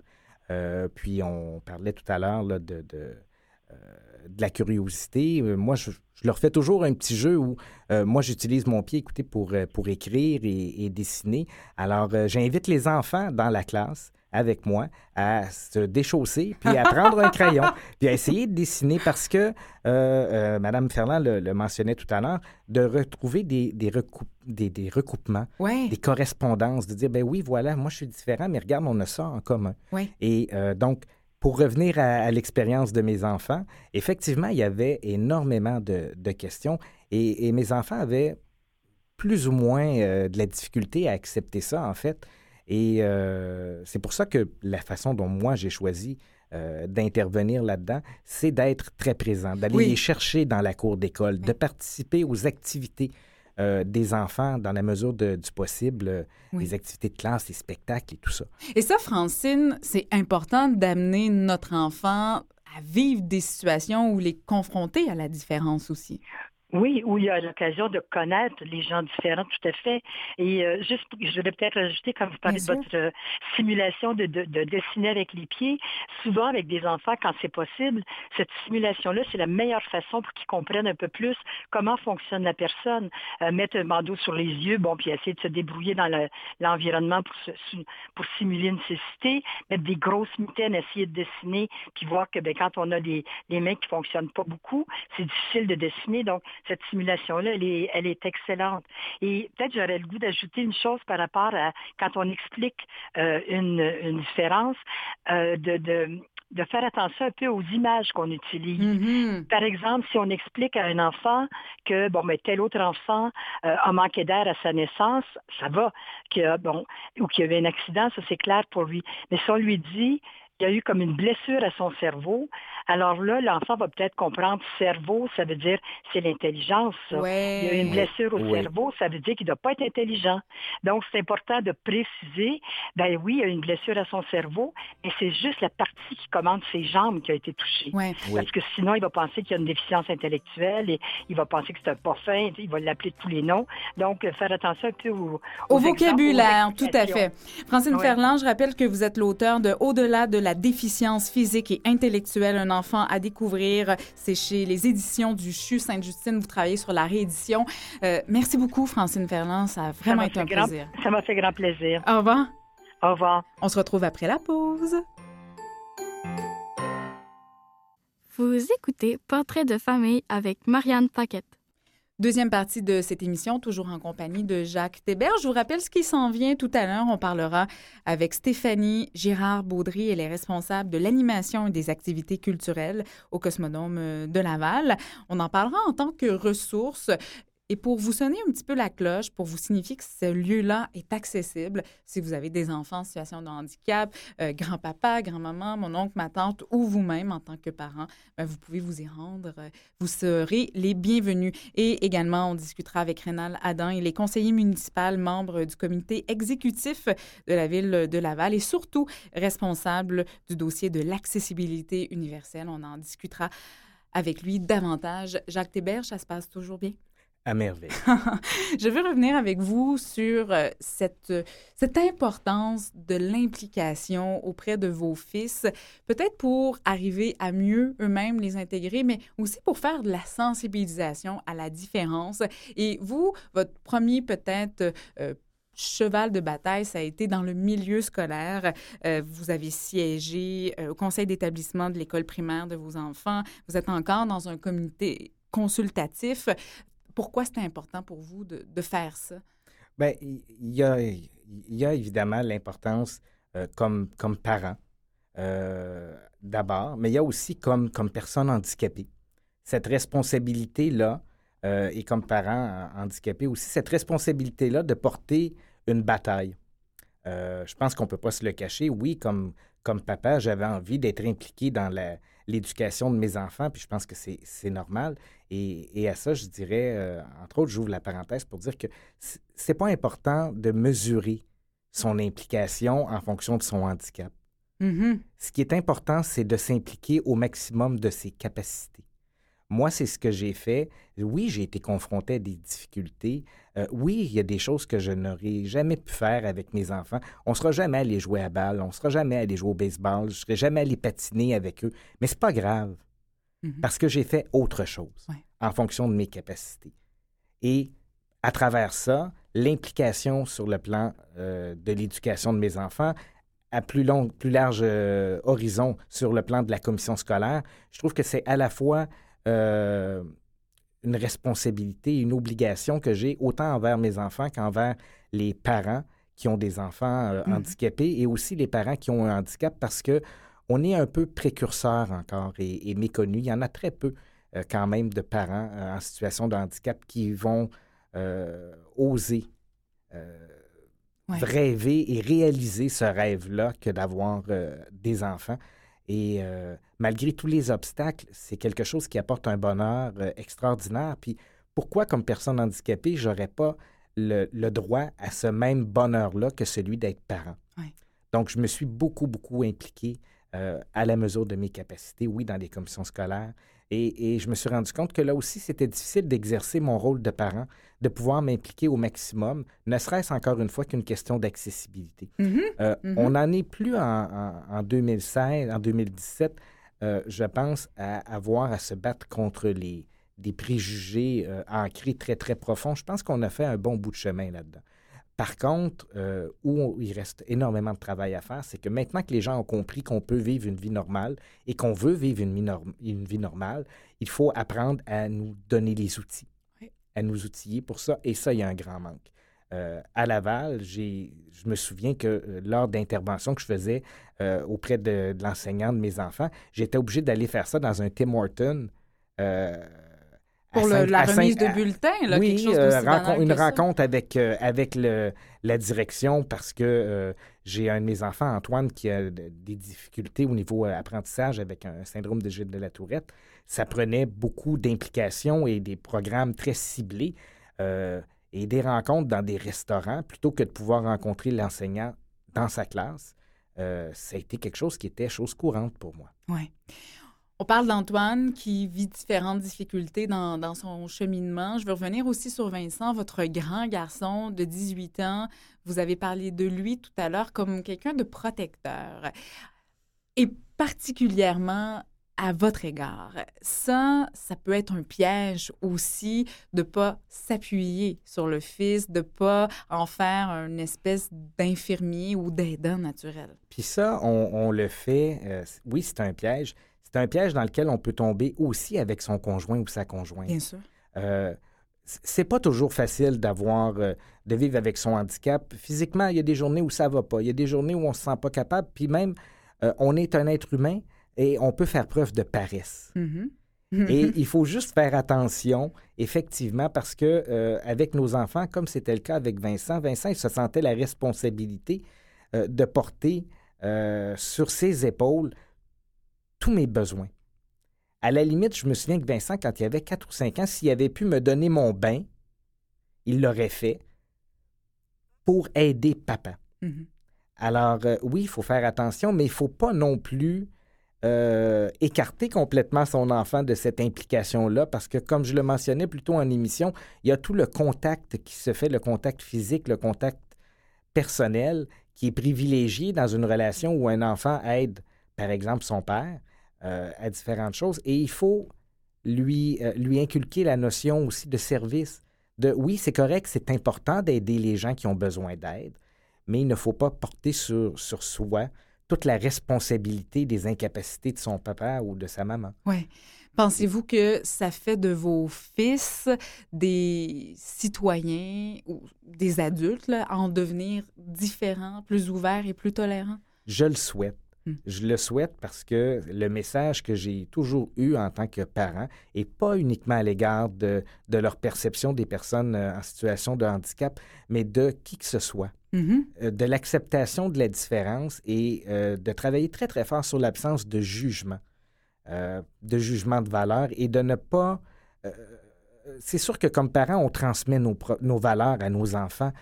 Puis on parlait tout à l'heure de, de, de la curiosité. Moi, je, leur fais toujours un petit jeu où moi, j'utilise mon pied, écoutez, pour, pour écrire et, dessiner. Alors, j'invite les enfants dans la classe avec moi à se déchausser, puis à prendre un crayon, puis à essayer de dessiner parce que, euh, euh, Madame Ferland le, le mentionnait tout à l'heure, de retrouver des, des, recoup- des, des recoupements, Ouais. des correspondances, de dire, ben oui, voilà, moi je suis différent, mais regarde, on a ça en commun. Ouais. Et euh, donc, pour revenir à, à l'expérience de mes enfants, effectivement, il y avait énormément de, de questions et, et mes enfants avaient plus ou moins euh, de la difficulté à accepter ça, en fait. Et euh, c'est pour ça que la façon dont moi j'ai choisi euh, d'intervenir là-dedans, c'est d'être très présent, d'aller Oui. les chercher dans la cour d'école, de participer aux activités euh, des enfants dans la mesure de- du possible, euh, Oui. les activités de classe, les spectacles et tout ça. Et ça, Francine, c'est important d'amener notre enfant à vivre des situations où les confronter à la différence aussi. Oui, où il y a l'occasion de connaître les gens différents, tout à fait. Et euh, juste, je voulais peut-être ajouter, quand vous parlez Bien de votre simulation de, de, de dessiner avec les pieds, souvent avec des enfants, quand c'est possible, cette simulation-là, c'est la meilleure façon pour qu'ils comprennent un peu plus comment fonctionne la personne. Euh, mettre un bandeau sur les yeux, bon, puis essayer de se débrouiller dans le- l'environnement pour, se- pour simuler une cécité, mettre des grosses mitaines, essayer de dessiner, puis voir que ben, quand on a des, des mains qui fonctionnent pas beaucoup, c'est difficile de dessiner. Donc, cette simulation-là, elle est, elle est excellente. Et peut-être j'aurais le goût d'ajouter une chose par rapport à quand on explique euh, une, une différence, euh, de, de, de faire attention un peu aux images qu'on utilise. Mhm. Par exemple, si on explique à un enfant que bon, mais tel autre enfant euh, a manqué d'air à sa naissance, ça va, qu'il y a, bon, ou qu'il y avait un accident, ça c'est clair pour lui. Mais si on lui dit il y a eu comme une blessure à son cerveau, alors là, l'enfant va peut-être comprendre cerveau, ça veut dire c'est l'intelligence. Ouais. Il y a une blessure au cerveau, ça veut dire qu'il ne doit pas être intelligent. Donc, c'est important de préciser, ben oui, il y a une blessure à son cerveau, mais c'est juste la partie qui commande ses jambes qui a été touchée. Ouais. Parce que sinon, il va penser qu'il y a une déficience intellectuelle et il va penser que c'est un pas fin, il va l'appeler de tous les noms. Donc, euh, faire attention un peu au, Au aux exemples, vocabulaire, aux tout à fait. Francine. Ferland, je rappelle que vous êtes l'auteur de Au-delà de la déficience physique et intellectuelle, un enfant à découvrir. C'est chez les éditions du CHU Sainte-Justine. Vous travaillez sur la réédition. Euh, merci beaucoup, Francine Ferland. Ça a Ça vraiment été un grand- plaisir. Ça m'a fait grand plaisir. Au revoir. Au revoir. On se retrouve après la pause. Vous écoutez Portrait de famille avec Marianne Paquette. Deuxième partie de cette émission, toujours en compagnie de Jacques Thébert. Je vous rappelle ce qui s'en vient tout à l'heure. On parlera avec Stéphanie Girard-Baudry. Elle est responsable de l'animation et des activités culturelles au Cosmodome euh, de Laval. On en parlera en tant que ressource. Et pour vous sonner un petit peu la cloche, pour vous signifier que ce lieu-là est accessible, si vous avez des enfants en situation de handicap, euh, grand-papa, grand-maman, mon oncle, ma tante ou vous-même en tant que parent, ben, vous pouvez vous y rendre. Euh, Vous serez les bienvenus. Et également, on discutera avec Rénal Adam. Il est conseiller municipal, membre du comité exécutif de la ville de Laval et surtout responsable du dossier de l'accessibilité universelle. On en discutera avec lui davantage. Jacques Théberge, ça se passe toujours bien? À merveille. Je veux revenir avec vous sur euh, cette, euh, cette importance de l'implication auprès de vos fils, peut-être pour arriver à mieux eux-mêmes les intégrer, mais aussi pour faire de la sensibilisation à la différence. Et vous, votre premier peut-être euh, cheval de bataille, ça a été dans le milieu scolaire. Vous avez siégé au conseil d'établissement de l'école primaire de vos enfants. Vous êtes encore dans un comité consultatif. Pourquoi c'était important pour vous de, faire ça? Bien, il y a, évidemment l'importance euh, comme, comme parent, euh, d'abord, mais il y a aussi comme, comme personne handicapée. Cette responsabilité-là, euh, et comme parent handicapé aussi, cette responsabilité-là de porter une bataille. Je pense qu'on ne peut pas se le cacher. Oui, comme, comme papa, j'avais envie d'être impliqué dans la, l'éducation de mes enfants, puis je pense que c'est normal. Et, et à ça, je dirais, euh, entre autres, j'ouvre la parenthèse pour dire que c'est pas important de mesurer son implication en fonction de son handicap. Mhm. Ce qui est important, c'est de s'impliquer au maximum de ses capacités. Moi, c'est ce que j'ai fait. Oui, j'ai été confronté à des difficultés. Euh, oui, il y a des choses que je n'aurais jamais pu faire avec mes enfants. On ne sera jamais allé jouer à balle, on ne sera jamais allé jouer au baseball, je ne serai jamais allé patiner avec eux. Mais c'est pas grave, Mhm. parce que j'ai fait autre chose Ouais. en fonction de mes capacités. Et à travers ça, l'implication sur le plan euh, de l'éducation de mes enfants, à plus long, plus large euh, horizon sur le plan de la commission scolaire, je trouve que c'est à la fois euh, une responsabilité, une obligation que j'ai autant envers mes enfants qu'envers les parents qui ont des enfants euh, Mhm. handicapés et aussi les parents qui ont un handicap parce que on est un peu précurseur encore et, et méconnu. Il y en a très peu euh, quand même de parents en situation de handicap qui vont oser Ouais. rêver et réaliser ce rêve-là que d'avoir des enfants. Et euh, malgré tous les obstacles, c'est quelque chose qui apporte un bonheur euh, extraordinaire. Puis pourquoi, comme personne handicapée, j'aurais pas le, le droit à ce même bonheur-là que celui d'être parent? Donc, je me suis beaucoup, beaucoup impliqué euh, à la mesure de mes capacités, oui, dans les commissions scolaires. Et, et je me suis rendu compte que là aussi, c'était difficile d'exercer mon rôle de parent, de pouvoir m'impliquer au maximum, ne serait-ce encore une fois qu'une question d'accessibilité. Mhm. Euh, Mhm. On n'en est plus en, en- en 2016, en 2017, euh, je pense, à avoir à se battre contre les, des préjugés euh, ancrés très, très profonds. Je pense qu'on a fait un bon bout de chemin là-dedans. Par contre, euh, où on- il reste énormément de travail à faire, c'est que maintenant que les gens ont compris qu'on peut vivre une vie normale et qu'on veut vivre une vie, norm- une vie normale, il faut apprendre à nous donner les outils. À nous outiller pour ça. Et ça, il y a un grand manque. Euh, à Laval, je me souviens que euh, lors d'interventions que je faisais euh, auprès de, de l'enseignant de mes enfants, j'étais obligé d'aller faire ça dans un Tim Horton. euh, Pour le- la remise de bulletins, là, oui, quelque chose euh, rencontre- une rencontre avec, euh, avec le, la direction parce que euh, j'ai un de mes enfants, Antoine, qui a de- des difficultés au niveau apprentissage avec un syndrome de Gilles de la Tourette. Ça prenait beaucoup d'implications et des programmes très ciblés euh, et des rencontres dans des restaurants plutôt que de pouvoir rencontrer l'enseignant dans sa classe. Euh, ça a été quelque chose qui était chose courante pour moi. Ouais. On parle d'Antoine qui vit différentes difficultés dans, dans son cheminement. Je veux revenir aussi sur Vincent, votre grand garçon de 18 ans. Vous avez parlé de lui tout à l'heure comme quelqu'un de protecteur. Et particulièrement à votre égard. Ça, ça peut être un piège aussi de pas s'appuyer sur le fils, de pas en faire une espèce d'infirmier ou d'aidant naturel. Puis ça, on, on le fait. euh, oui, c'est un piège. C'est un piège dans lequel on peut tomber aussi avec son conjoint ou sa conjointe. Bien sûr. Euh, c'est pas toujours facile d'avoir, euh, de vivre avec son handicap. Physiquement, il y a des journées où ça va pas. Il y a des journées où on se sent pas capable. Puis même, euh, on est un être humain et on peut faire preuve de paresse. Mhm. Et il faut juste faire attention, effectivement, parce que euh, avec nos enfants, comme c'était le cas avec Vincent, Vincent, il se sentait la responsabilité euh, de porter euh, sur ses épaules tous mes besoins. À la limite, je me souviens que Vincent, quand il avait 4 ou 5 ans, s'il avait pu me donner mon bain, il l'aurait fait pour aider papa. Mhm. Alors, euh, oui, il faut faire attention, mais il ne faut pas non plus euh, écarter complètement son enfant de cette implication-là, parce que, comme je le mentionnais plus tôt en émission, il y a tout le contact qui se fait, le contact physique, le contact personnel, qui est privilégié dans une relation où un enfant aide, par exemple, son père euh, à différentes choses. Et il faut lui, euh, lui inculquer la notion aussi de service. De oui, c'est correct, c'est important d'aider les gens qui ont besoin d'aide, mais il ne faut pas porter sur, sur soi toute la responsabilité des incapacités de son papa ou de sa maman. Oui. Pensez-vous que ça fait de vos fils des citoyens ou des adultes là, à en devenir différents, plus ouverts et plus tolérants? Je le souhaite. Hmm. Je le souhaite parce que le message que j'ai toujours eu en tant que parent, et pas uniquement à l'égard de, de leur perception des personnes euh, en situation de handicap, mais de qui que ce soit, Mhm. euh, de l'acceptation de la différence et euh, de travailler très, très fort sur l'absence de jugement. euh, de jugement de valeur et de ne pas... c'est sûr que comme parents, on transmet nos, valeurs à nos enfants,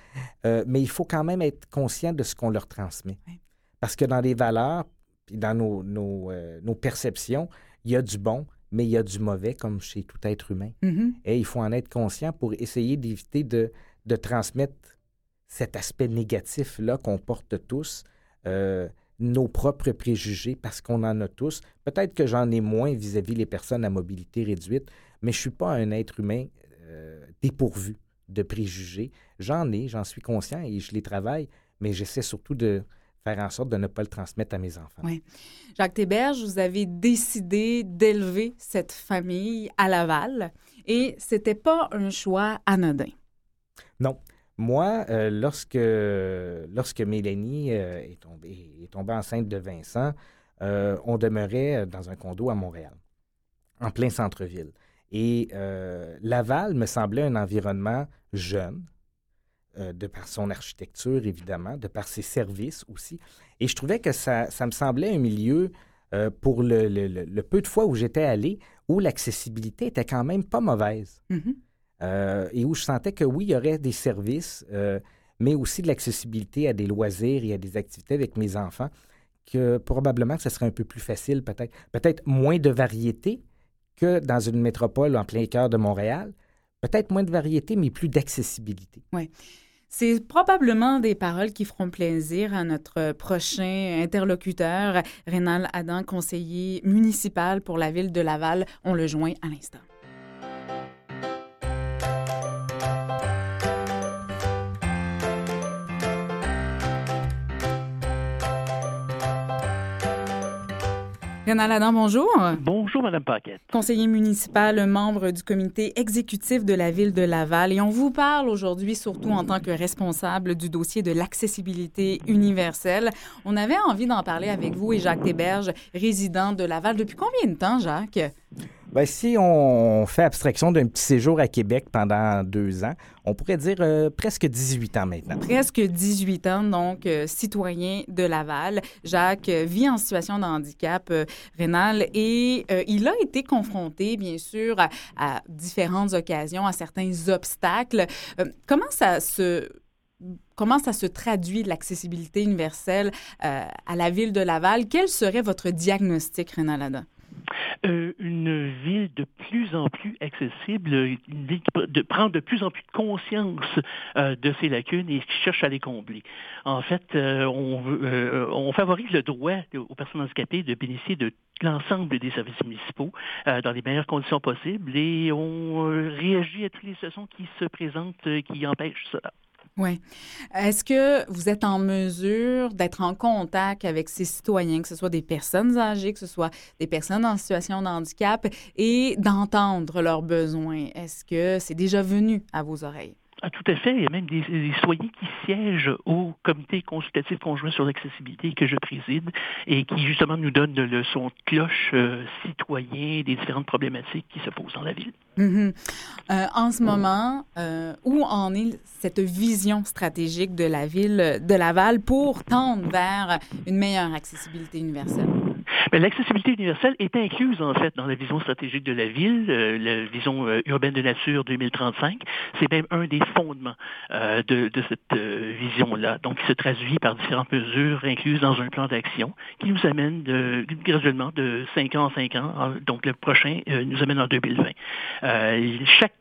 mais il faut quand même être conscient de ce qu'on leur transmet. Oui. Parce que dans les valeurs, puis dans nos, nos, nos perceptions, il y a du bon, mais il y a du mauvais, comme chez tout être humain. Mhm. Et il faut en être conscient pour essayer d'éviter de, de transmettre cet aspect négatif-là qu'on porte tous, euh, nos propres préjugés, parce qu'on en a tous. Peut-être que j'en ai moins vis-à-vis les personnes à mobilité réduite, mais je ne suis pas un être humain euh, dépourvu de préjugés. J'en ai, j'en suis conscient et je les travaille, mais j'essaie surtout de faire en sorte de ne pas le transmettre à mes enfants. Oui. Jacques Théberge, vous avez décidé d'élever cette famille à Laval et c'était pas un choix anodin? Non. Moi, euh, lorsque, lorsque Mélanie euh, est, tombée, enceinte de Vincent, euh, on demeurait dans un condo à Montréal, en plein centre-ville. Et Laval me semblait un environnement jeune, de par son architecture, évidemment, de par ses services aussi. Et je trouvais que ça, ça me semblait un milieu, pour le, le- le- peu de fois où j'étais allé, où l'accessibilité était quand même pas mauvaise. Mhm. Euh, et où je sentais que oui, il y aurait des services, euh, mais aussi de l'accessibilité à des loisirs et à des activités avec mes enfants, que probablement que ce serait un peu plus facile, peut-être. Peut-être moins de variété que dans une métropole en plein cœur de Montréal. Peut-être moins de variété, mais plus d'accessibilité. C'est probablement des paroles qui feront plaisir à notre prochain interlocuteur, Rénal Adam, conseiller municipal pour la ville de Laval. On le joint à l'instant. Adam, bonjour. Bonjour, Madame Paquette. conseiller municipal, membre du comité exécutif de la ville de Laval. Et on vous parle aujourd'hui surtout en tant que responsable du dossier de l'accessibilité universelle. On avait envie d'en parler avec vous et Jacques Théberge, résident de Laval. Depuis combien de temps, Jacques? Ben, si on fait abstraction d'un petit séjour à Québec pendant deux ans, on pourrait dire euh, presque 18 ans maintenant. Presque 18 ans, donc euh, citoyen de Laval. Jacques euh, vit en situation de handicap euh, rénal et euh, il a été confronté, bien sûr, à, différentes occasions, à certains obstacles. Comment ça se Comment ça se traduit l'accessibilité universelle à la ville de Laval? Quel serait votre diagnostic, Rénal Adam? Euh, une ville de plus en plus accessible, une ville qui pr- de, prend de plus en plus conscience euh, de ses lacunes et qui cherche à les combler. En fait, euh, on, favorise le droit aux personnes handicapées de bénéficier de l'ensemble des services municipaux dans les meilleures conditions possibles et on réagit à toutes les situations qui se présentent qui empêchent cela. Oui. Est-ce que vous êtes en mesure d'être en contact avec ces citoyens, que ce soit des personnes âgées, que ce soit des personnes en situation de handicap, et d'entendre leurs besoins? Est-ce que c'est déjà venu à vos oreilles? Ah, tout à fait. Il y a même des, des qui siègent au comité consultatif conjoint sur l'accessibilité que je préside et qui justement nous donnent le son de cloche euh, citoyen des différentes problématiques qui se posent dans la ville. Mhm. Euh, en ce moment, euh, où en est cette vision stratégique de la ville de Laval pour tendre vers une meilleure accessibilité universelle? L'accessibilité universelle est incluse en fait dans la vision stratégique de la ville, euh, la vision euh, urbaine de nature 2035. C'est même un des fondements euh, de, de cette euh, vision-là. Donc, il se traduit par différentes mesures incluses dans un plan d'action qui nous amène de, graduellement de 5 ans en 5 ans. Donc, le prochain euh, nous amène en 2020. Euh, chaque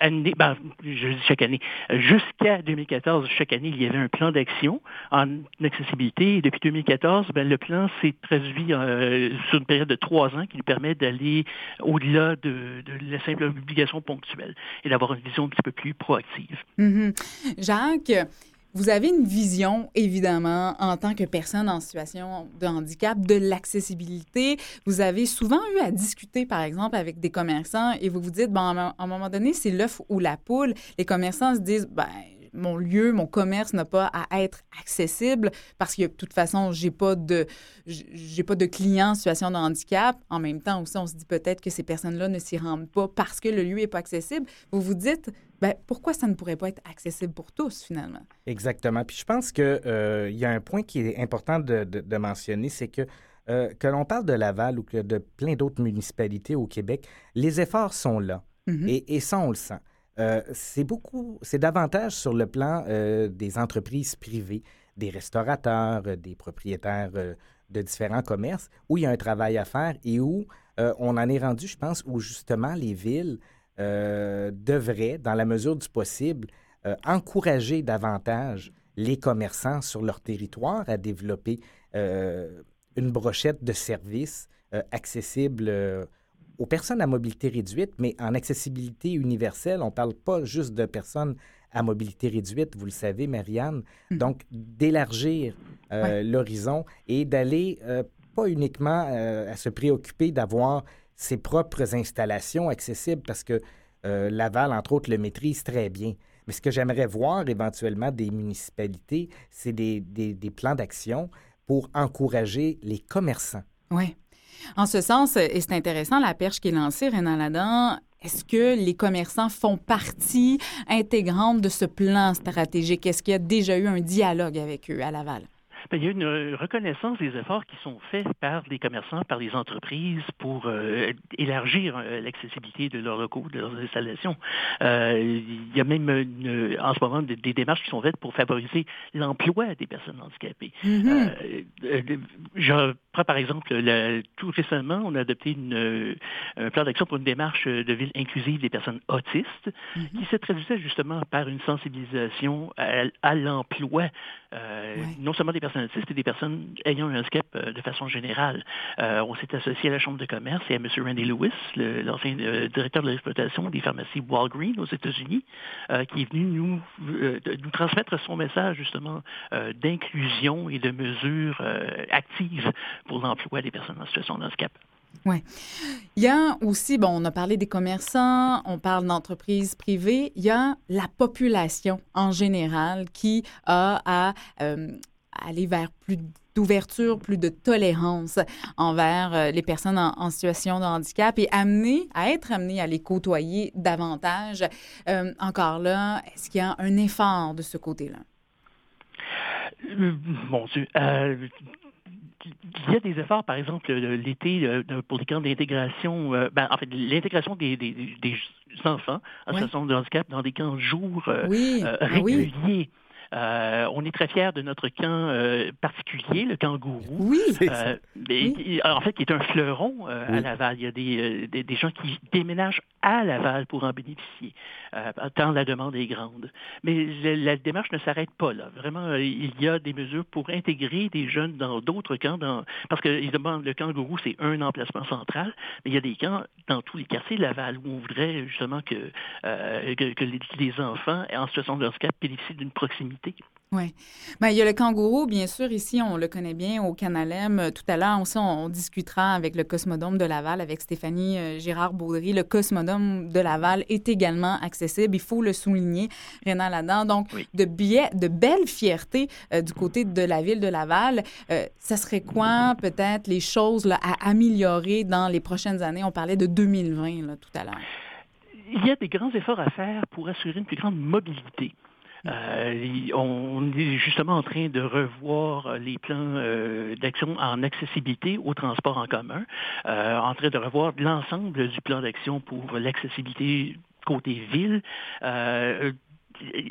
année, ben, je dis chaque année, jusqu'à 2014, chaque année, il y avait un plan d'action en accessibilité. Et depuis 2014, ben, le plan s'est traduit euh, sur une période de trois ans qui nous permet d'aller au-delà de, la simple obligation ponctuelle et d'avoir une vision un petit peu plus proactive. Mhm. Jacques, vous avez une vision, évidemment, en tant que personne en situation de handicap, de l'accessibilité. Vous avez souvent eu à discuter, par exemple, avec des commerçants et vous vous dites, bon, à un- moment donné, c'est l'œuf ou la poule. Les commerçants se disent, ben, mon lieu, mon commerce n'a pas à être accessible parce que de toute façon, j'ai pas de pas de clients en situation de handicap. En même temps aussi, on se dit peut-être que ces personnes-là ne s'y rendent pas parce que le lieu est pas accessible. Vous vous dites, ben, pourquoi ça ne pourrait pas être accessible pour tous finalement? Exactement. Puis je pense qu'il y a un point qui est important de, de- de mentionner, c'est que euh, que l'on parle de Laval ou que de plein d'autres municipalités au Québec, les efforts sont là. Mhm. Et, et ça, on le sent. Euh, c'est beaucoup, c'est davantage sur le plan euh, des entreprises privées, des restaurateurs, euh, des propriétaires euh, de différents commerces, où il y a un travail à faire et où euh, on en est rendu, je pense, où justement les villes euh, devraient, dans la mesure du possible, euh, encourager davantage les commerçants sur leur territoire à développer euh, une brochette de services accessibles aux personnes à mobilité réduite, mais en accessibilité universelle. On ne parle pas juste de personnes à mobilité réduite, vous le savez, Marianne. Mhm. Donc, d'élargir l'horizon et d'aller pas uniquement euh, à se préoccuper d'avoir ses propres installations accessibles parce que euh, Laval, entre autres, le maîtrise très bien. Mais ce que j'aimerais voir éventuellement des municipalités, c'est des, des- plans d'action pour encourager les commerçants. Oui. En ce sens, et c'est intéressant, la perche qui est lancée, Renan Ladan, est-ce que les commerçants font partie intégrante de ce plan stratégique? Est-ce qu'il y a déjà eu un dialogue avec eux à Laval? Ben, il y a une euh, reconnaissance des efforts qui sont faits par les commerçants, par les entreprises pour euh, élargir euh, l'accessibilité de leurs locaux, de leurs installations. Euh, il y a même une- en ce moment des, des démarches qui sont faites pour favoriser l'emploi des personnes handicapées. Euh, je prends par exemple, le- tout récemment, on a adopté une, un plan d'action pour une démarche de ville inclusive des personnes autistes Mhm. qui se traduisait justement par une sensibilisation à, à l'emploi, euh, Ouais. non seulement des personnes autistes, mais des personnes ayant un handicap euh, de façon générale. Euh, on s'est associé à la Chambre de commerce et à M. Randy Lewis, le- l'ancien directeur de l'exploitation des pharmacies Walgreens aux États-Unis, euh, qui est venu nous, euh, nous transmettre son message justement euh, d'inclusion et de mesures euh, actives pour l'emploi des personnes en situation de handicap. Il y a aussi, bon, on a parlé des commerçants, on parle d'entreprises privées, il y a la population en général qui a à euh, aller vers plus d'ouverture, plus de tolérance envers euh, les personnes en, situation de handicap et amener, à être amené à les côtoyer davantage. Euh, encore là, est-ce qu'il y a un effort de ce côté-là? Mon Dieu. Il y a des efforts, par exemple, le- l'été euh, pour les camps d'intégration, euh, ben, en fait, l'intégration des, des- des enfants en situation de handicap dans des camps jours euh, Oui, euh, ah oui, réguliers. Euh, on est très fiers de notre camp euh, particulier, le camp Gourou. oui. Euh, mais qui- en fait, qui est un fleuron euh, à Oui. Laval. Il y a des, euh, des, des gens qui déménagent à Laval pour en bénéficier, euh, tant la demande est grande. Mais la, la démarche ne s'arrête pas là. Vraiment, euh, il y a des mesures pour intégrer des jeunes dans d'autres camps, dans, parce que évidemment, le camp Gourou, c'est un emplacement central, mais il y a des camps dans tous les quartiers de Laval où on voudrait justement que, euh, que, que les, les enfants en situation de handicap bénéficient d'une proximité. Oui. Ben, il y a le kangourou, bien sûr, ici, on le connaît bien au Canal M. Euh, Tout à l'heure, on, on discutera avec le Cosmodome de Laval, avec Stéphanie euh, Gérard-Baudry. Le Cosmodome de Laval est également accessible. Il faut le souligner, Rénan Ladan. Donc, Oui. de, de belles fiertés euh, du côté de la ville de Laval. Euh, ça serait quoi, peut-être, les choses là, à améliorer dans les prochaines années? On parlait de 2020 là, tout à l'heure. il y a des grands efforts à faire pour assurer une plus grande mobilité. Euh, on est justement en train de revoir euh, les plans euh, d'action en accessibilité au transport en commun, euh, en train de revoir l'ensemble du plan d'action pour l'accessibilité côté ville. Euh,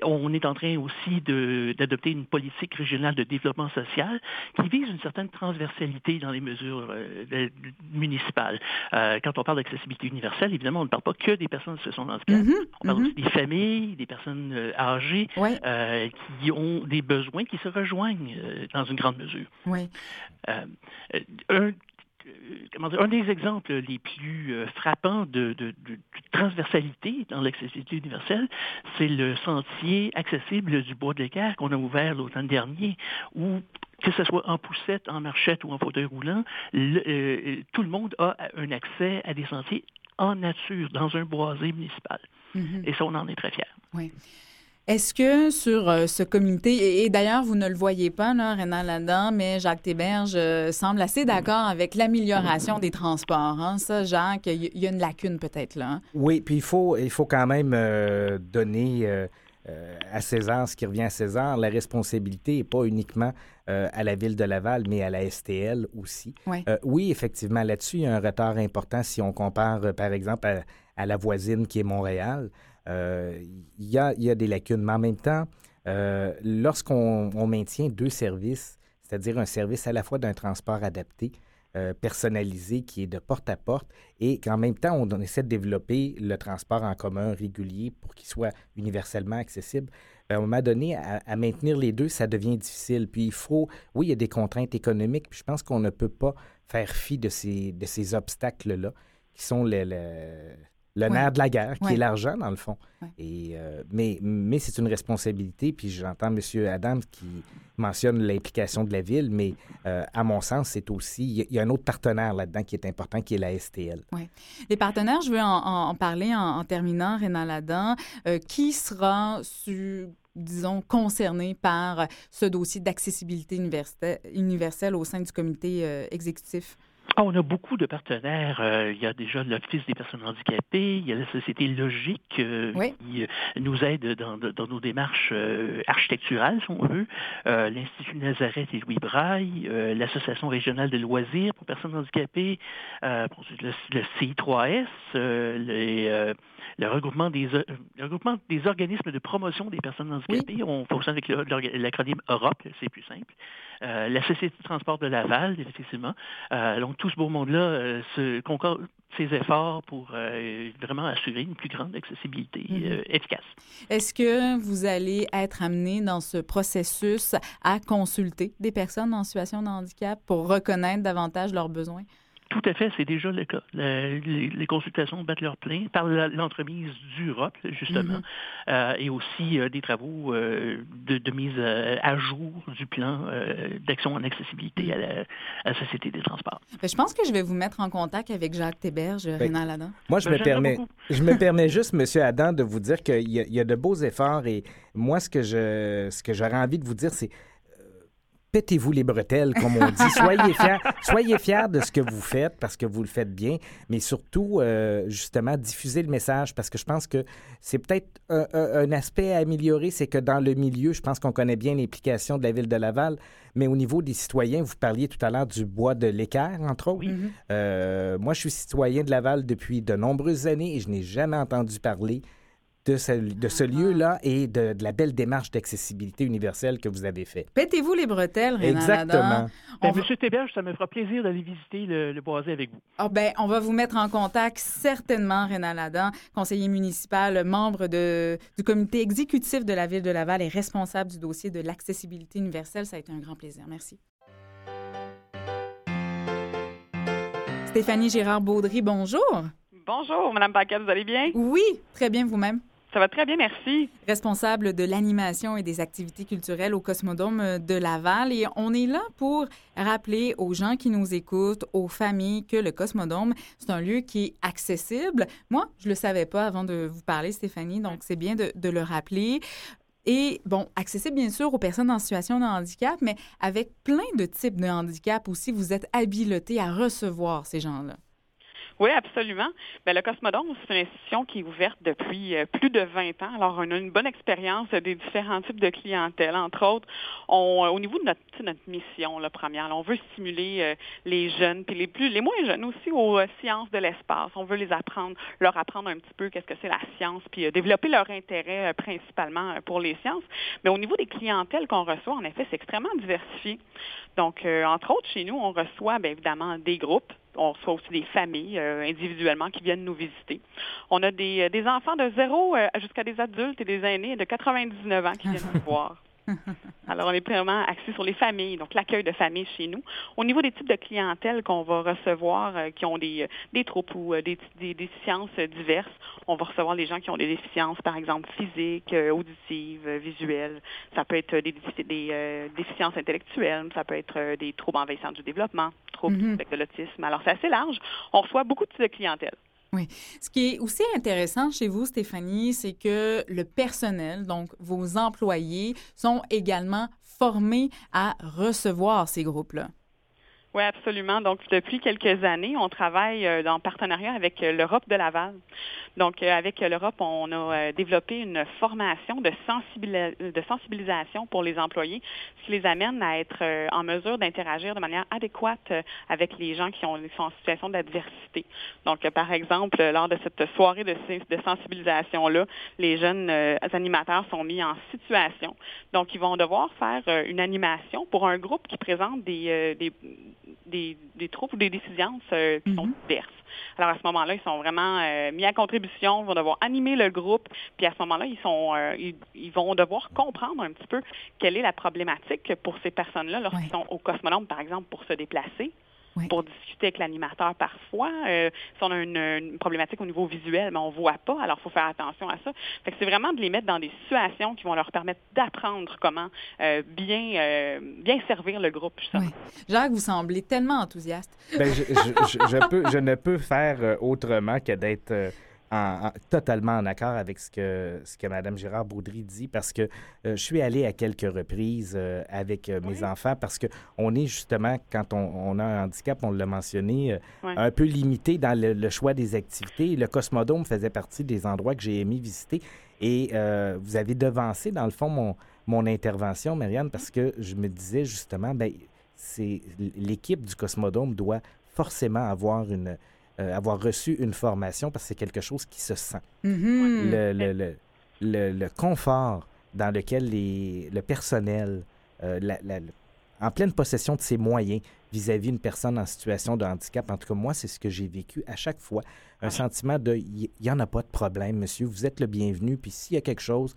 on est en train aussi d'adopter une politique régionale de développement social qui vise une certaine transversalité dans les mesures euh, municipales. Euh, quand on parle d'accessibilité universelle, évidemment, on ne parle pas que des personnes en situation de handicap. Mhm, On parle mhm. aussi des familles, des personnes euh, âgées Ouais, euh, qui ont des besoins qui se rejoignent euh, dans une grande mesure. ouais. Un, comment dire, un des exemples les plus euh, frappants de, de- de- de transversalité dans l'accessibilité universelle, c'est le sentier accessible du Bois de l'Équerre qu'on a ouvert l'automne dernier, où que ce soit en poussette, en marchette ou en fauteuil roulant, le- euh, tout le monde a un accès à des sentiers en nature, dans un boisé municipal. Mhm. Et ça, on en est très fiers. Est-ce que sur euh, ce comité, et, et d'ailleurs, vous ne le voyez pas, là, Renan Ladan, mais Jacques Théberge euh, semble assez d'accord avec l'amélioration des transports. hein? Ça, Jacques, il y, a une lacune peut-être là. hein? Oui, puis il faut, il faut quand même euh, donner à César ce qui revient à César. La responsabilité n'est pas uniquement à la ville de Laval, mais à la STL aussi. oui, effectivement, là-dessus, il y a un retard important si on compare, par exemple, à, à, la voisine qui est Montréal. Il, y a, il y a des lacunes, mais en même temps, lorsqu'on maintient deux services, c'est-à-dire un service à la fois d'un transport adapté, euh, personnalisé qui est de porte à porte et qu'en même temps, on, essaie de développer le transport en commun régulier pour qu'il soit universellement accessible. Ben, à un moment donné, à, maintenir les deux, ça devient difficile. Puis il faut, oui, il y a des contraintes économiques, puis je pense qu'on ne peut pas faire fi de ces obstacles-là qui sont les, le nerf de la guerre, qui est l'argent, dans le fond. Et, euh, mais mais c'est une responsabilité. Puis j'entends M. Adams qui mentionne l'implication de la ville, mais euh, à mon sens, c'est aussi. Il y, a un autre partenaire là-dedans qui est important, qui est la STL. Oui. Les partenaires, je veux en, parler en, terminant, Rénan Ladan. Euh, qui sera disons, concerné par ce dossier d'accessibilité universelle au sein du comité exécutif? Ah, on a beaucoup de partenaires. Euh, il y a déjà l'Office des personnes handicapées, il y a la Société Logique euh, qui euh, nous aide dans, nos démarches architecturales, si on veut, l'Institut Nazareth et Louis Braille, l'Association régionale de loisirs pour personnes handicapées, le, CI3S, le regroupement des, regroupement des organismes de promotion des personnes handicapées. On fonctionne avec l'acronyme Europe, c'est plus simple. La Société de transport de Laval, effectivement. donc, tout ce beau monde-là euh, se concorde ses efforts pour euh, vraiment assurer une plus grande accessibilité mhm. euh, efficace. Est-ce que vous allez être amené dans ce processus à consulter des personnes en situation de handicap pour reconnaître davantage leurs besoins? Tout à fait, c'est déjà le cas. les, consultations battent leur plein par l'entremise d'Europe, justement, mhm. euh, et aussi euh, des travaux euh, de, mise à jour du plan d'action en accessibilité à la, Société des transports. Ben, je pense que je vais vous mettre en contact avec Jacques Théberge, ben, Rénal Adam. Moi, je, ben, me permets, je me permets juste, M. Adam, de vous dire qu'il y, y, a de beaux efforts et moi, ce que je, ce que j'aurais envie de vous dire, c'est pétez-vous les bretelles, comme on dit. Soyez fiers, soyez fiers de ce que vous faites parce que vous le faites bien, mais surtout, euh, justement, diffusez le message parce que je pense que c'est peut-être un, aspect à améliorer, c'est que dans le milieu, je pense qu'on connaît bien l'implication de la ville de Laval, mais au niveau des citoyens, vous parliez tout à l'heure du bois de l'équerre, entre autres. Euh, moi, je suis citoyen de Laval depuis de nombreuses années et je n'ai jamais entendu parler de ce, de ce lieu-là et de, la belle démarche d'accessibilité universelle que vous avez fait. Pétez-vous les bretelles, Rénan Exactement. Ben, Monsieur Théberge, ça me fera plaisir d'aller visiter le, boisé avec vous. Oh, ben, on va vous mettre en contact certainement, Rénan Ladan, conseiller municipal, membre de, du comité exécutif de la Ville de Laval et responsable du dossier de l'accessibilité universelle. Ça a été un grand plaisir. Merci. Stéphanie Gérard-Baudry, bonjour. Bonjour, Madame Paquette, vous allez bien? Oui, très bien vous-même. Ça va très bien, merci. Responsable de l'animation et des activités culturelles au Cosmodome de Laval. Et on est là pour rappeler aux gens qui nous écoutent, aux familles, que le Cosmodome, c'est un lieu qui est accessible. Moi, je ne le savais pas avant de vous parler, Stéphanie, donc c'est bien de, de le rappeler. Et bon, accessible bien sûr aux personnes en situation de handicap, mais avec plein de types de handicap aussi, vous êtes habilité à recevoir ces gens-là. Oui, absolument. Bien, le Cosmodome, c'est une institution qui est ouverte depuis euh, plus de 20 ans. Alors, on a une bonne expérience des différents types de clientèle. Entre autres, on, euh, au niveau de notre, notre mission la première, on veut stimuler euh, les jeunes, puis les plus, les moins jeunes aussi, aux sciences de l'espace. On veut les apprendre, leur apprendre un petit peu qu'est-ce que c'est la science, puis développer leur intérêt principalement pour les sciences. Mais au niveau des clientèles qu'on reçoit, en effet, c'est extrêmement diversifié. Donc, entre autres, chez nous, on reçoit bien évidemment des groupes on reçoit aussi des familles euh, individuellement qui viennent nous visiter. On a des, euh, des enfants de zéro euh, jusqu'à des adultes et des aînés de 99 ans qui viennent nous voir. Alors, on est vraiment axé sur les familles, donc l'accueil de familles chez nous. Au niveau des types de clientèle qu'on va recevoir, qui ont des, des troubles ou des, des, déficiences diverses, on va recevoir les gens qui ont des déficiences, par exemple, physiques, auditives, visuelles. Ça peut être des, des déficiences intellectuelles, ça peut être des troubles envahissants du développement, troubles mm de l'autisme. Alors, c'est assez large. On reçoit beaucoup de types de clientèle. Oui. Ce qui est aussi intéressant chez vous, Stéphanie, c'est que le personnel, donc vos employés, sont également formés à recevoir ces groupes-là. Oui, absolument. Donc, depuis quelques années, on travaille euh, en partenariat avec euh, l'Europe de Laval. Donc, euh, avec l'Europe, on a développé une formation de, sensibilisation pour les employés, ce qui les amène à être en mesure d'interagir de manière adéquate avec les gens qui ont, sont en situation d'adversité. Donc, par exemple, lors de cette soirée de sensibilisation-là, les jeunes animateurs sont mis en situation. Donc, ils vont devoir faire une animation pour un groupe qui présente des, des des, des troubles ou des décisions euh, qui sont mhm. diverses. Alors à ce moment-là, ils sont vraiment euh, mis à contribution, ils vont devoir animer le groupe, puis à ce moment-là, ils sont euh, ils, vont devoir comprendre un petit peu quelle est la problématique pour ces personnes-là lorsqu'ils sont au cosmonome, par exemple, pour se déplacer pour discuter avec l'animateur parfois. Euh, si on a une, problématique au niveau visuel, mais on ne voit pas, alors il faut faire attention à ça. c'est vraiment de les mettre dans des situations qui vont leur permettre d'apprendre comment euh, bien, euh, bien servir le groupe. Jacques, vous semblez tellement enthousiaste. Ben, je, peux, je ne peux faire autrement que d'être totalement en accord avec ce que, ce que Mme Girard-Baudry dit parce que euh, je suis allé à quelques reprises euh, avec euh, mes enfants parce qu'on est justement, quand on, a un handicap, on l'a mentionné, un peu limité dans le, choix des activités. Le Cosmodome faisait partie des endroits que j'ai aimé visiter. Et vous avez devancé, dans le fond, mon, mon intervention, Marianne, parce que je me disais justement, ben, l'équipe du Cosmodome doit forcément avoir une euh, avoir reçu une formation parce que c'est quelque chose qui se sent. Mm-hmm. le, le, le, confort dans lequel les, le personnel, euh, en pleine possession de ses moyens vis-à-vis d'une personne en situation de handicap, en tout cas moi, c'est ce que j'ai vécu à chaque fois, un ah. sentiment de il n'y en a pas de problème, monsieur, vous êtes le bienvenu, puis s'il y a quelque chose,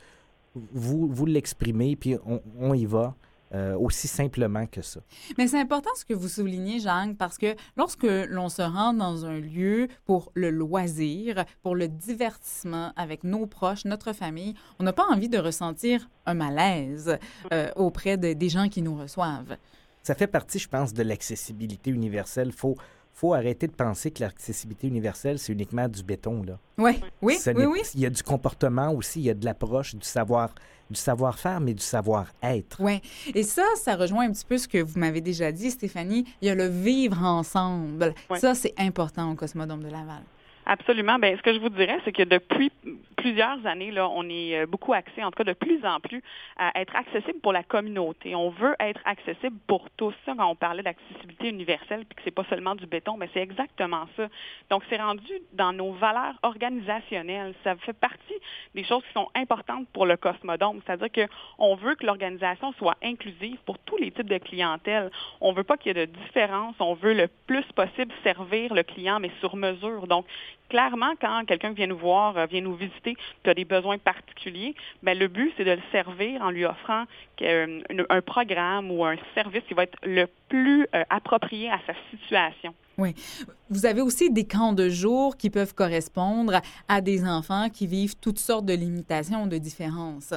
vous, vous l'exprimez, puis on, on y va. Euh, aussi simplement que ça. Mais c'est important ce que vous soulignez, Jeanne, parce que lorsque l'on se rend dans un lieu pour le loisir, pour le divertissement avec nos proches, notre famille, on n'a pas envie de ressentir un malaise euh, auprès des gens qui nous reçoivent. Ça fait partie, je pense, de l'accessibilité universelle. Il faut, faut arrêter de penser que l'accessibilité universelle, c'est uniquement du béton. Là. Oui, oui, oui. Il y a du comportement aussi, il y a de l'approche, du savoir du savoir-faire, mais du savoir-être. Oui. Et ça, ça rejoint un petit peu ce que vous m'avez déjà dit, Stéphanie. Il y a le vivre ensemble. Ça, c'est important au Cosmodome de Laval. Absolument. Bien, ce que je vous dirais, c'est que depuis plusieurs années, là, on est euh, beaucoup axé, en tout cas de plus en plus, à être accessible pour la communauté. On veut être accessible pour tous. Ça, quand on parlait d'accessibilité universelle, puis que c'est pas seulement du béton, mais c'est exactement ça. Donc, c'est rendu dans nos valeurs organisationnelles. Ça fait partie des choses qui sont importantes pour le Cosmodome. C'est-à-dire qu'on veut que l'organisation soit inclusive pour tous les types de clientèle. On veut pas qu'il y ait de différence. On veut le plus possible servir le client, mais sur mesure. Donc, clairement, quand quelqu'un vient nous voir, euh, vient nous visiter, qui a des besoins particuliers, bien, le but, c'est de le servir en lui offrant euh, un programme ou un service qui va être le plus euh, approprié à sa situation. Oui. Vous avez aussi des camps de jour qui peuvent correspondre à des enfants qui vivent toutes sortes de limitations, de différences.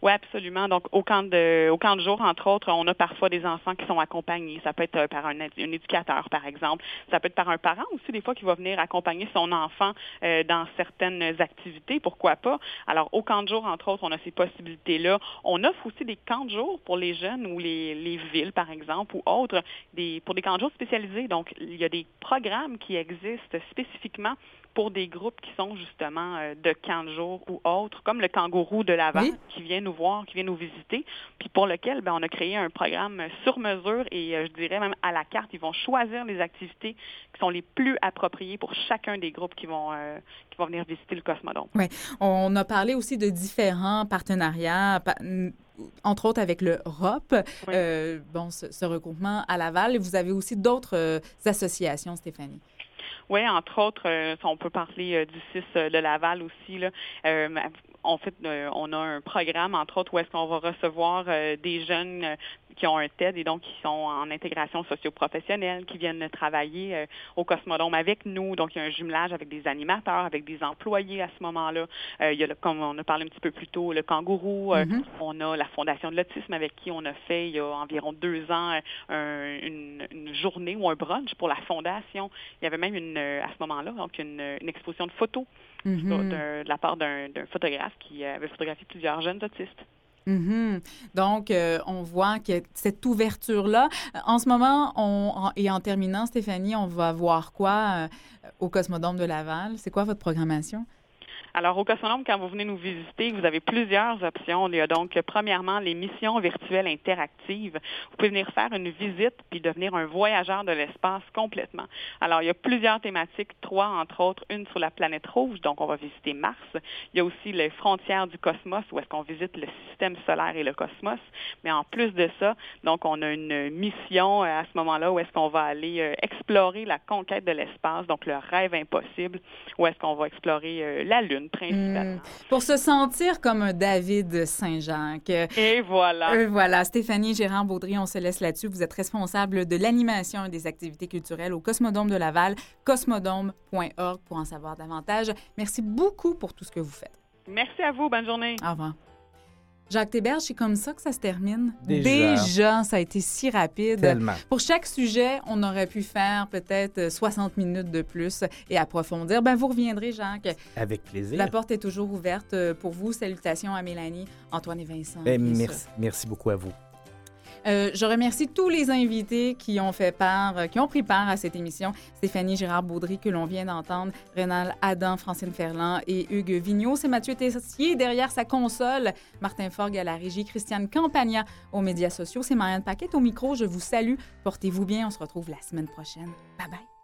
Oui, absolument. Donc, au camp, de, au camp de jour, entre autres, on a parfois des enfants qui sont accompagnés. Ça peut être euh, par un, éducateur, par exemple. Ça peut être par un parent aussi, des fois, qui va venir accompagner son enfant euh, dans certaines activités. Pourquoi pas? Alors, au camp de jour, entre autres, on a ces possibilités-là. On offre aussi des camps de jour pour les jeunes ou les, les villes, par exemple, ou autres, des, pour des camps de jour spécialisés. Donc, il y a des programmes qui existent spécifiquement pour des groupes qui sont justement euh, de camp de jour ou autres, comme le kangourou de Laval, qui vient nous voir, qui vient nous visiter, puis pour lequel ben, on a créé un programme sur mesure et euh, je dirais même à la carte, ils vont choisir les activités qui sont les plus appropriées pour chacun des groupes qui vont, euh, qui vont venir visiter le Cosmodome. Oui, on a parlé aussi de différents partenariats entre autres avec le ROP, bon, ce, ce, regroupement à Laval. Vous avez aussi d'autres associations, Stéphanie. Oui, entre autres, euh, on peut parler euh, du CIS euh, de Laval aussi. Là. En fait, on a un programme, entre autres, où est-ce qu'on va recevoir des jeunes qui ont un TED et donc qui sont en intégration socio-professionnelle, qui viennent travailler au Cosmodome avec nous. Donc, il y a un jumelage avec des animateurs, avec des employés à ce moment-là. il y a, comme on a parlé un petit peu plus tôt, le kangourou. Mm-hmm. on a la Fondation de l'autisme avec qui on a fait, il y a environ deux ans, une, une, journée ou un brunch pour la Fondation. Il y avait même une euh, à ce moment-là, donc une, exposition de photos mm-hmm. de, la part d'un photographe qui avait photographié plusieurs jeunes autistes. Mhm. Donc, euh, on voit que cette ouverture-là, euh, en ce moment, on, en- et en terminant, Stéphanie, on va voir quoi euh, au Cosmodome de Laval? C'est quoi votre programmation? Alors, au Cosmonome, quand vous venez nous visiter, vous avez plusieurs options. Il y a donc, premièrement, les missions virtuelles interactives. Vous pouvez venir faire une visite puis devenir un voyageur de l'espace complètement. Alors, il y a plusieurs thématiques, trois entre autres, une sur la planète rouge, donc on va visiter Mars. Il y a aussi les frontières du cosmos, où est-ce qu'on visite le système solaire et le cosmos. Mais en plus de ça, donc on a une mission euh, à ce moment-là où est-ce qu'on va aller euh, explorer la conquête de l'espace, donc le rêve impossible, où est-ce qu'on va explorer euh, la Lune principalement. Hmm. Pour se sentir comme un David Saint-Jacques. Et voilà. Euh, voilà, Stéphanie Gérard Baudry, on se laisse là-dessus. Vous êtes responsable de l'animation et des activités culturelles au Cosmodome de Laval, cosmodome.org pour en savoir davantage. Merci beaucoup pour tout ce que vous faites. Merci à vous. Bonne journée. Au revoir. Jacques Théberge, c'est comme ça que ça se termine. Déjà. Déjà, ça a été si rapide. Tellement. Pour chaque sujet, on aurait pu faire peut-être 60 minutes de plus et approfondir. Ben, vous reviendrez, Jacques. Avec plaisir. La porte est toujours ouverte euh, pour vous. Salutations à Mélanie, Antoine et Vincent. Ben, bien merci, merci beaucoup à vous. Euh, je remercie tous les invités qui ont fait part, euh, qui ont pris part à cette émission. Stéphanie Gérard-Baudry, que l'on vient d'entendre, Rénal Adam, Francine Ferland et Hugues Vigneault. C'est Mathieu Tessier derrière sa console, Martin Forgue à la régie, Christiane Campagna aux médias sociaux. C'est Marianne Paquette au micro. Je vous salue. Portez-vous bien. On se retrouve la semaine prochaine. Bye bye.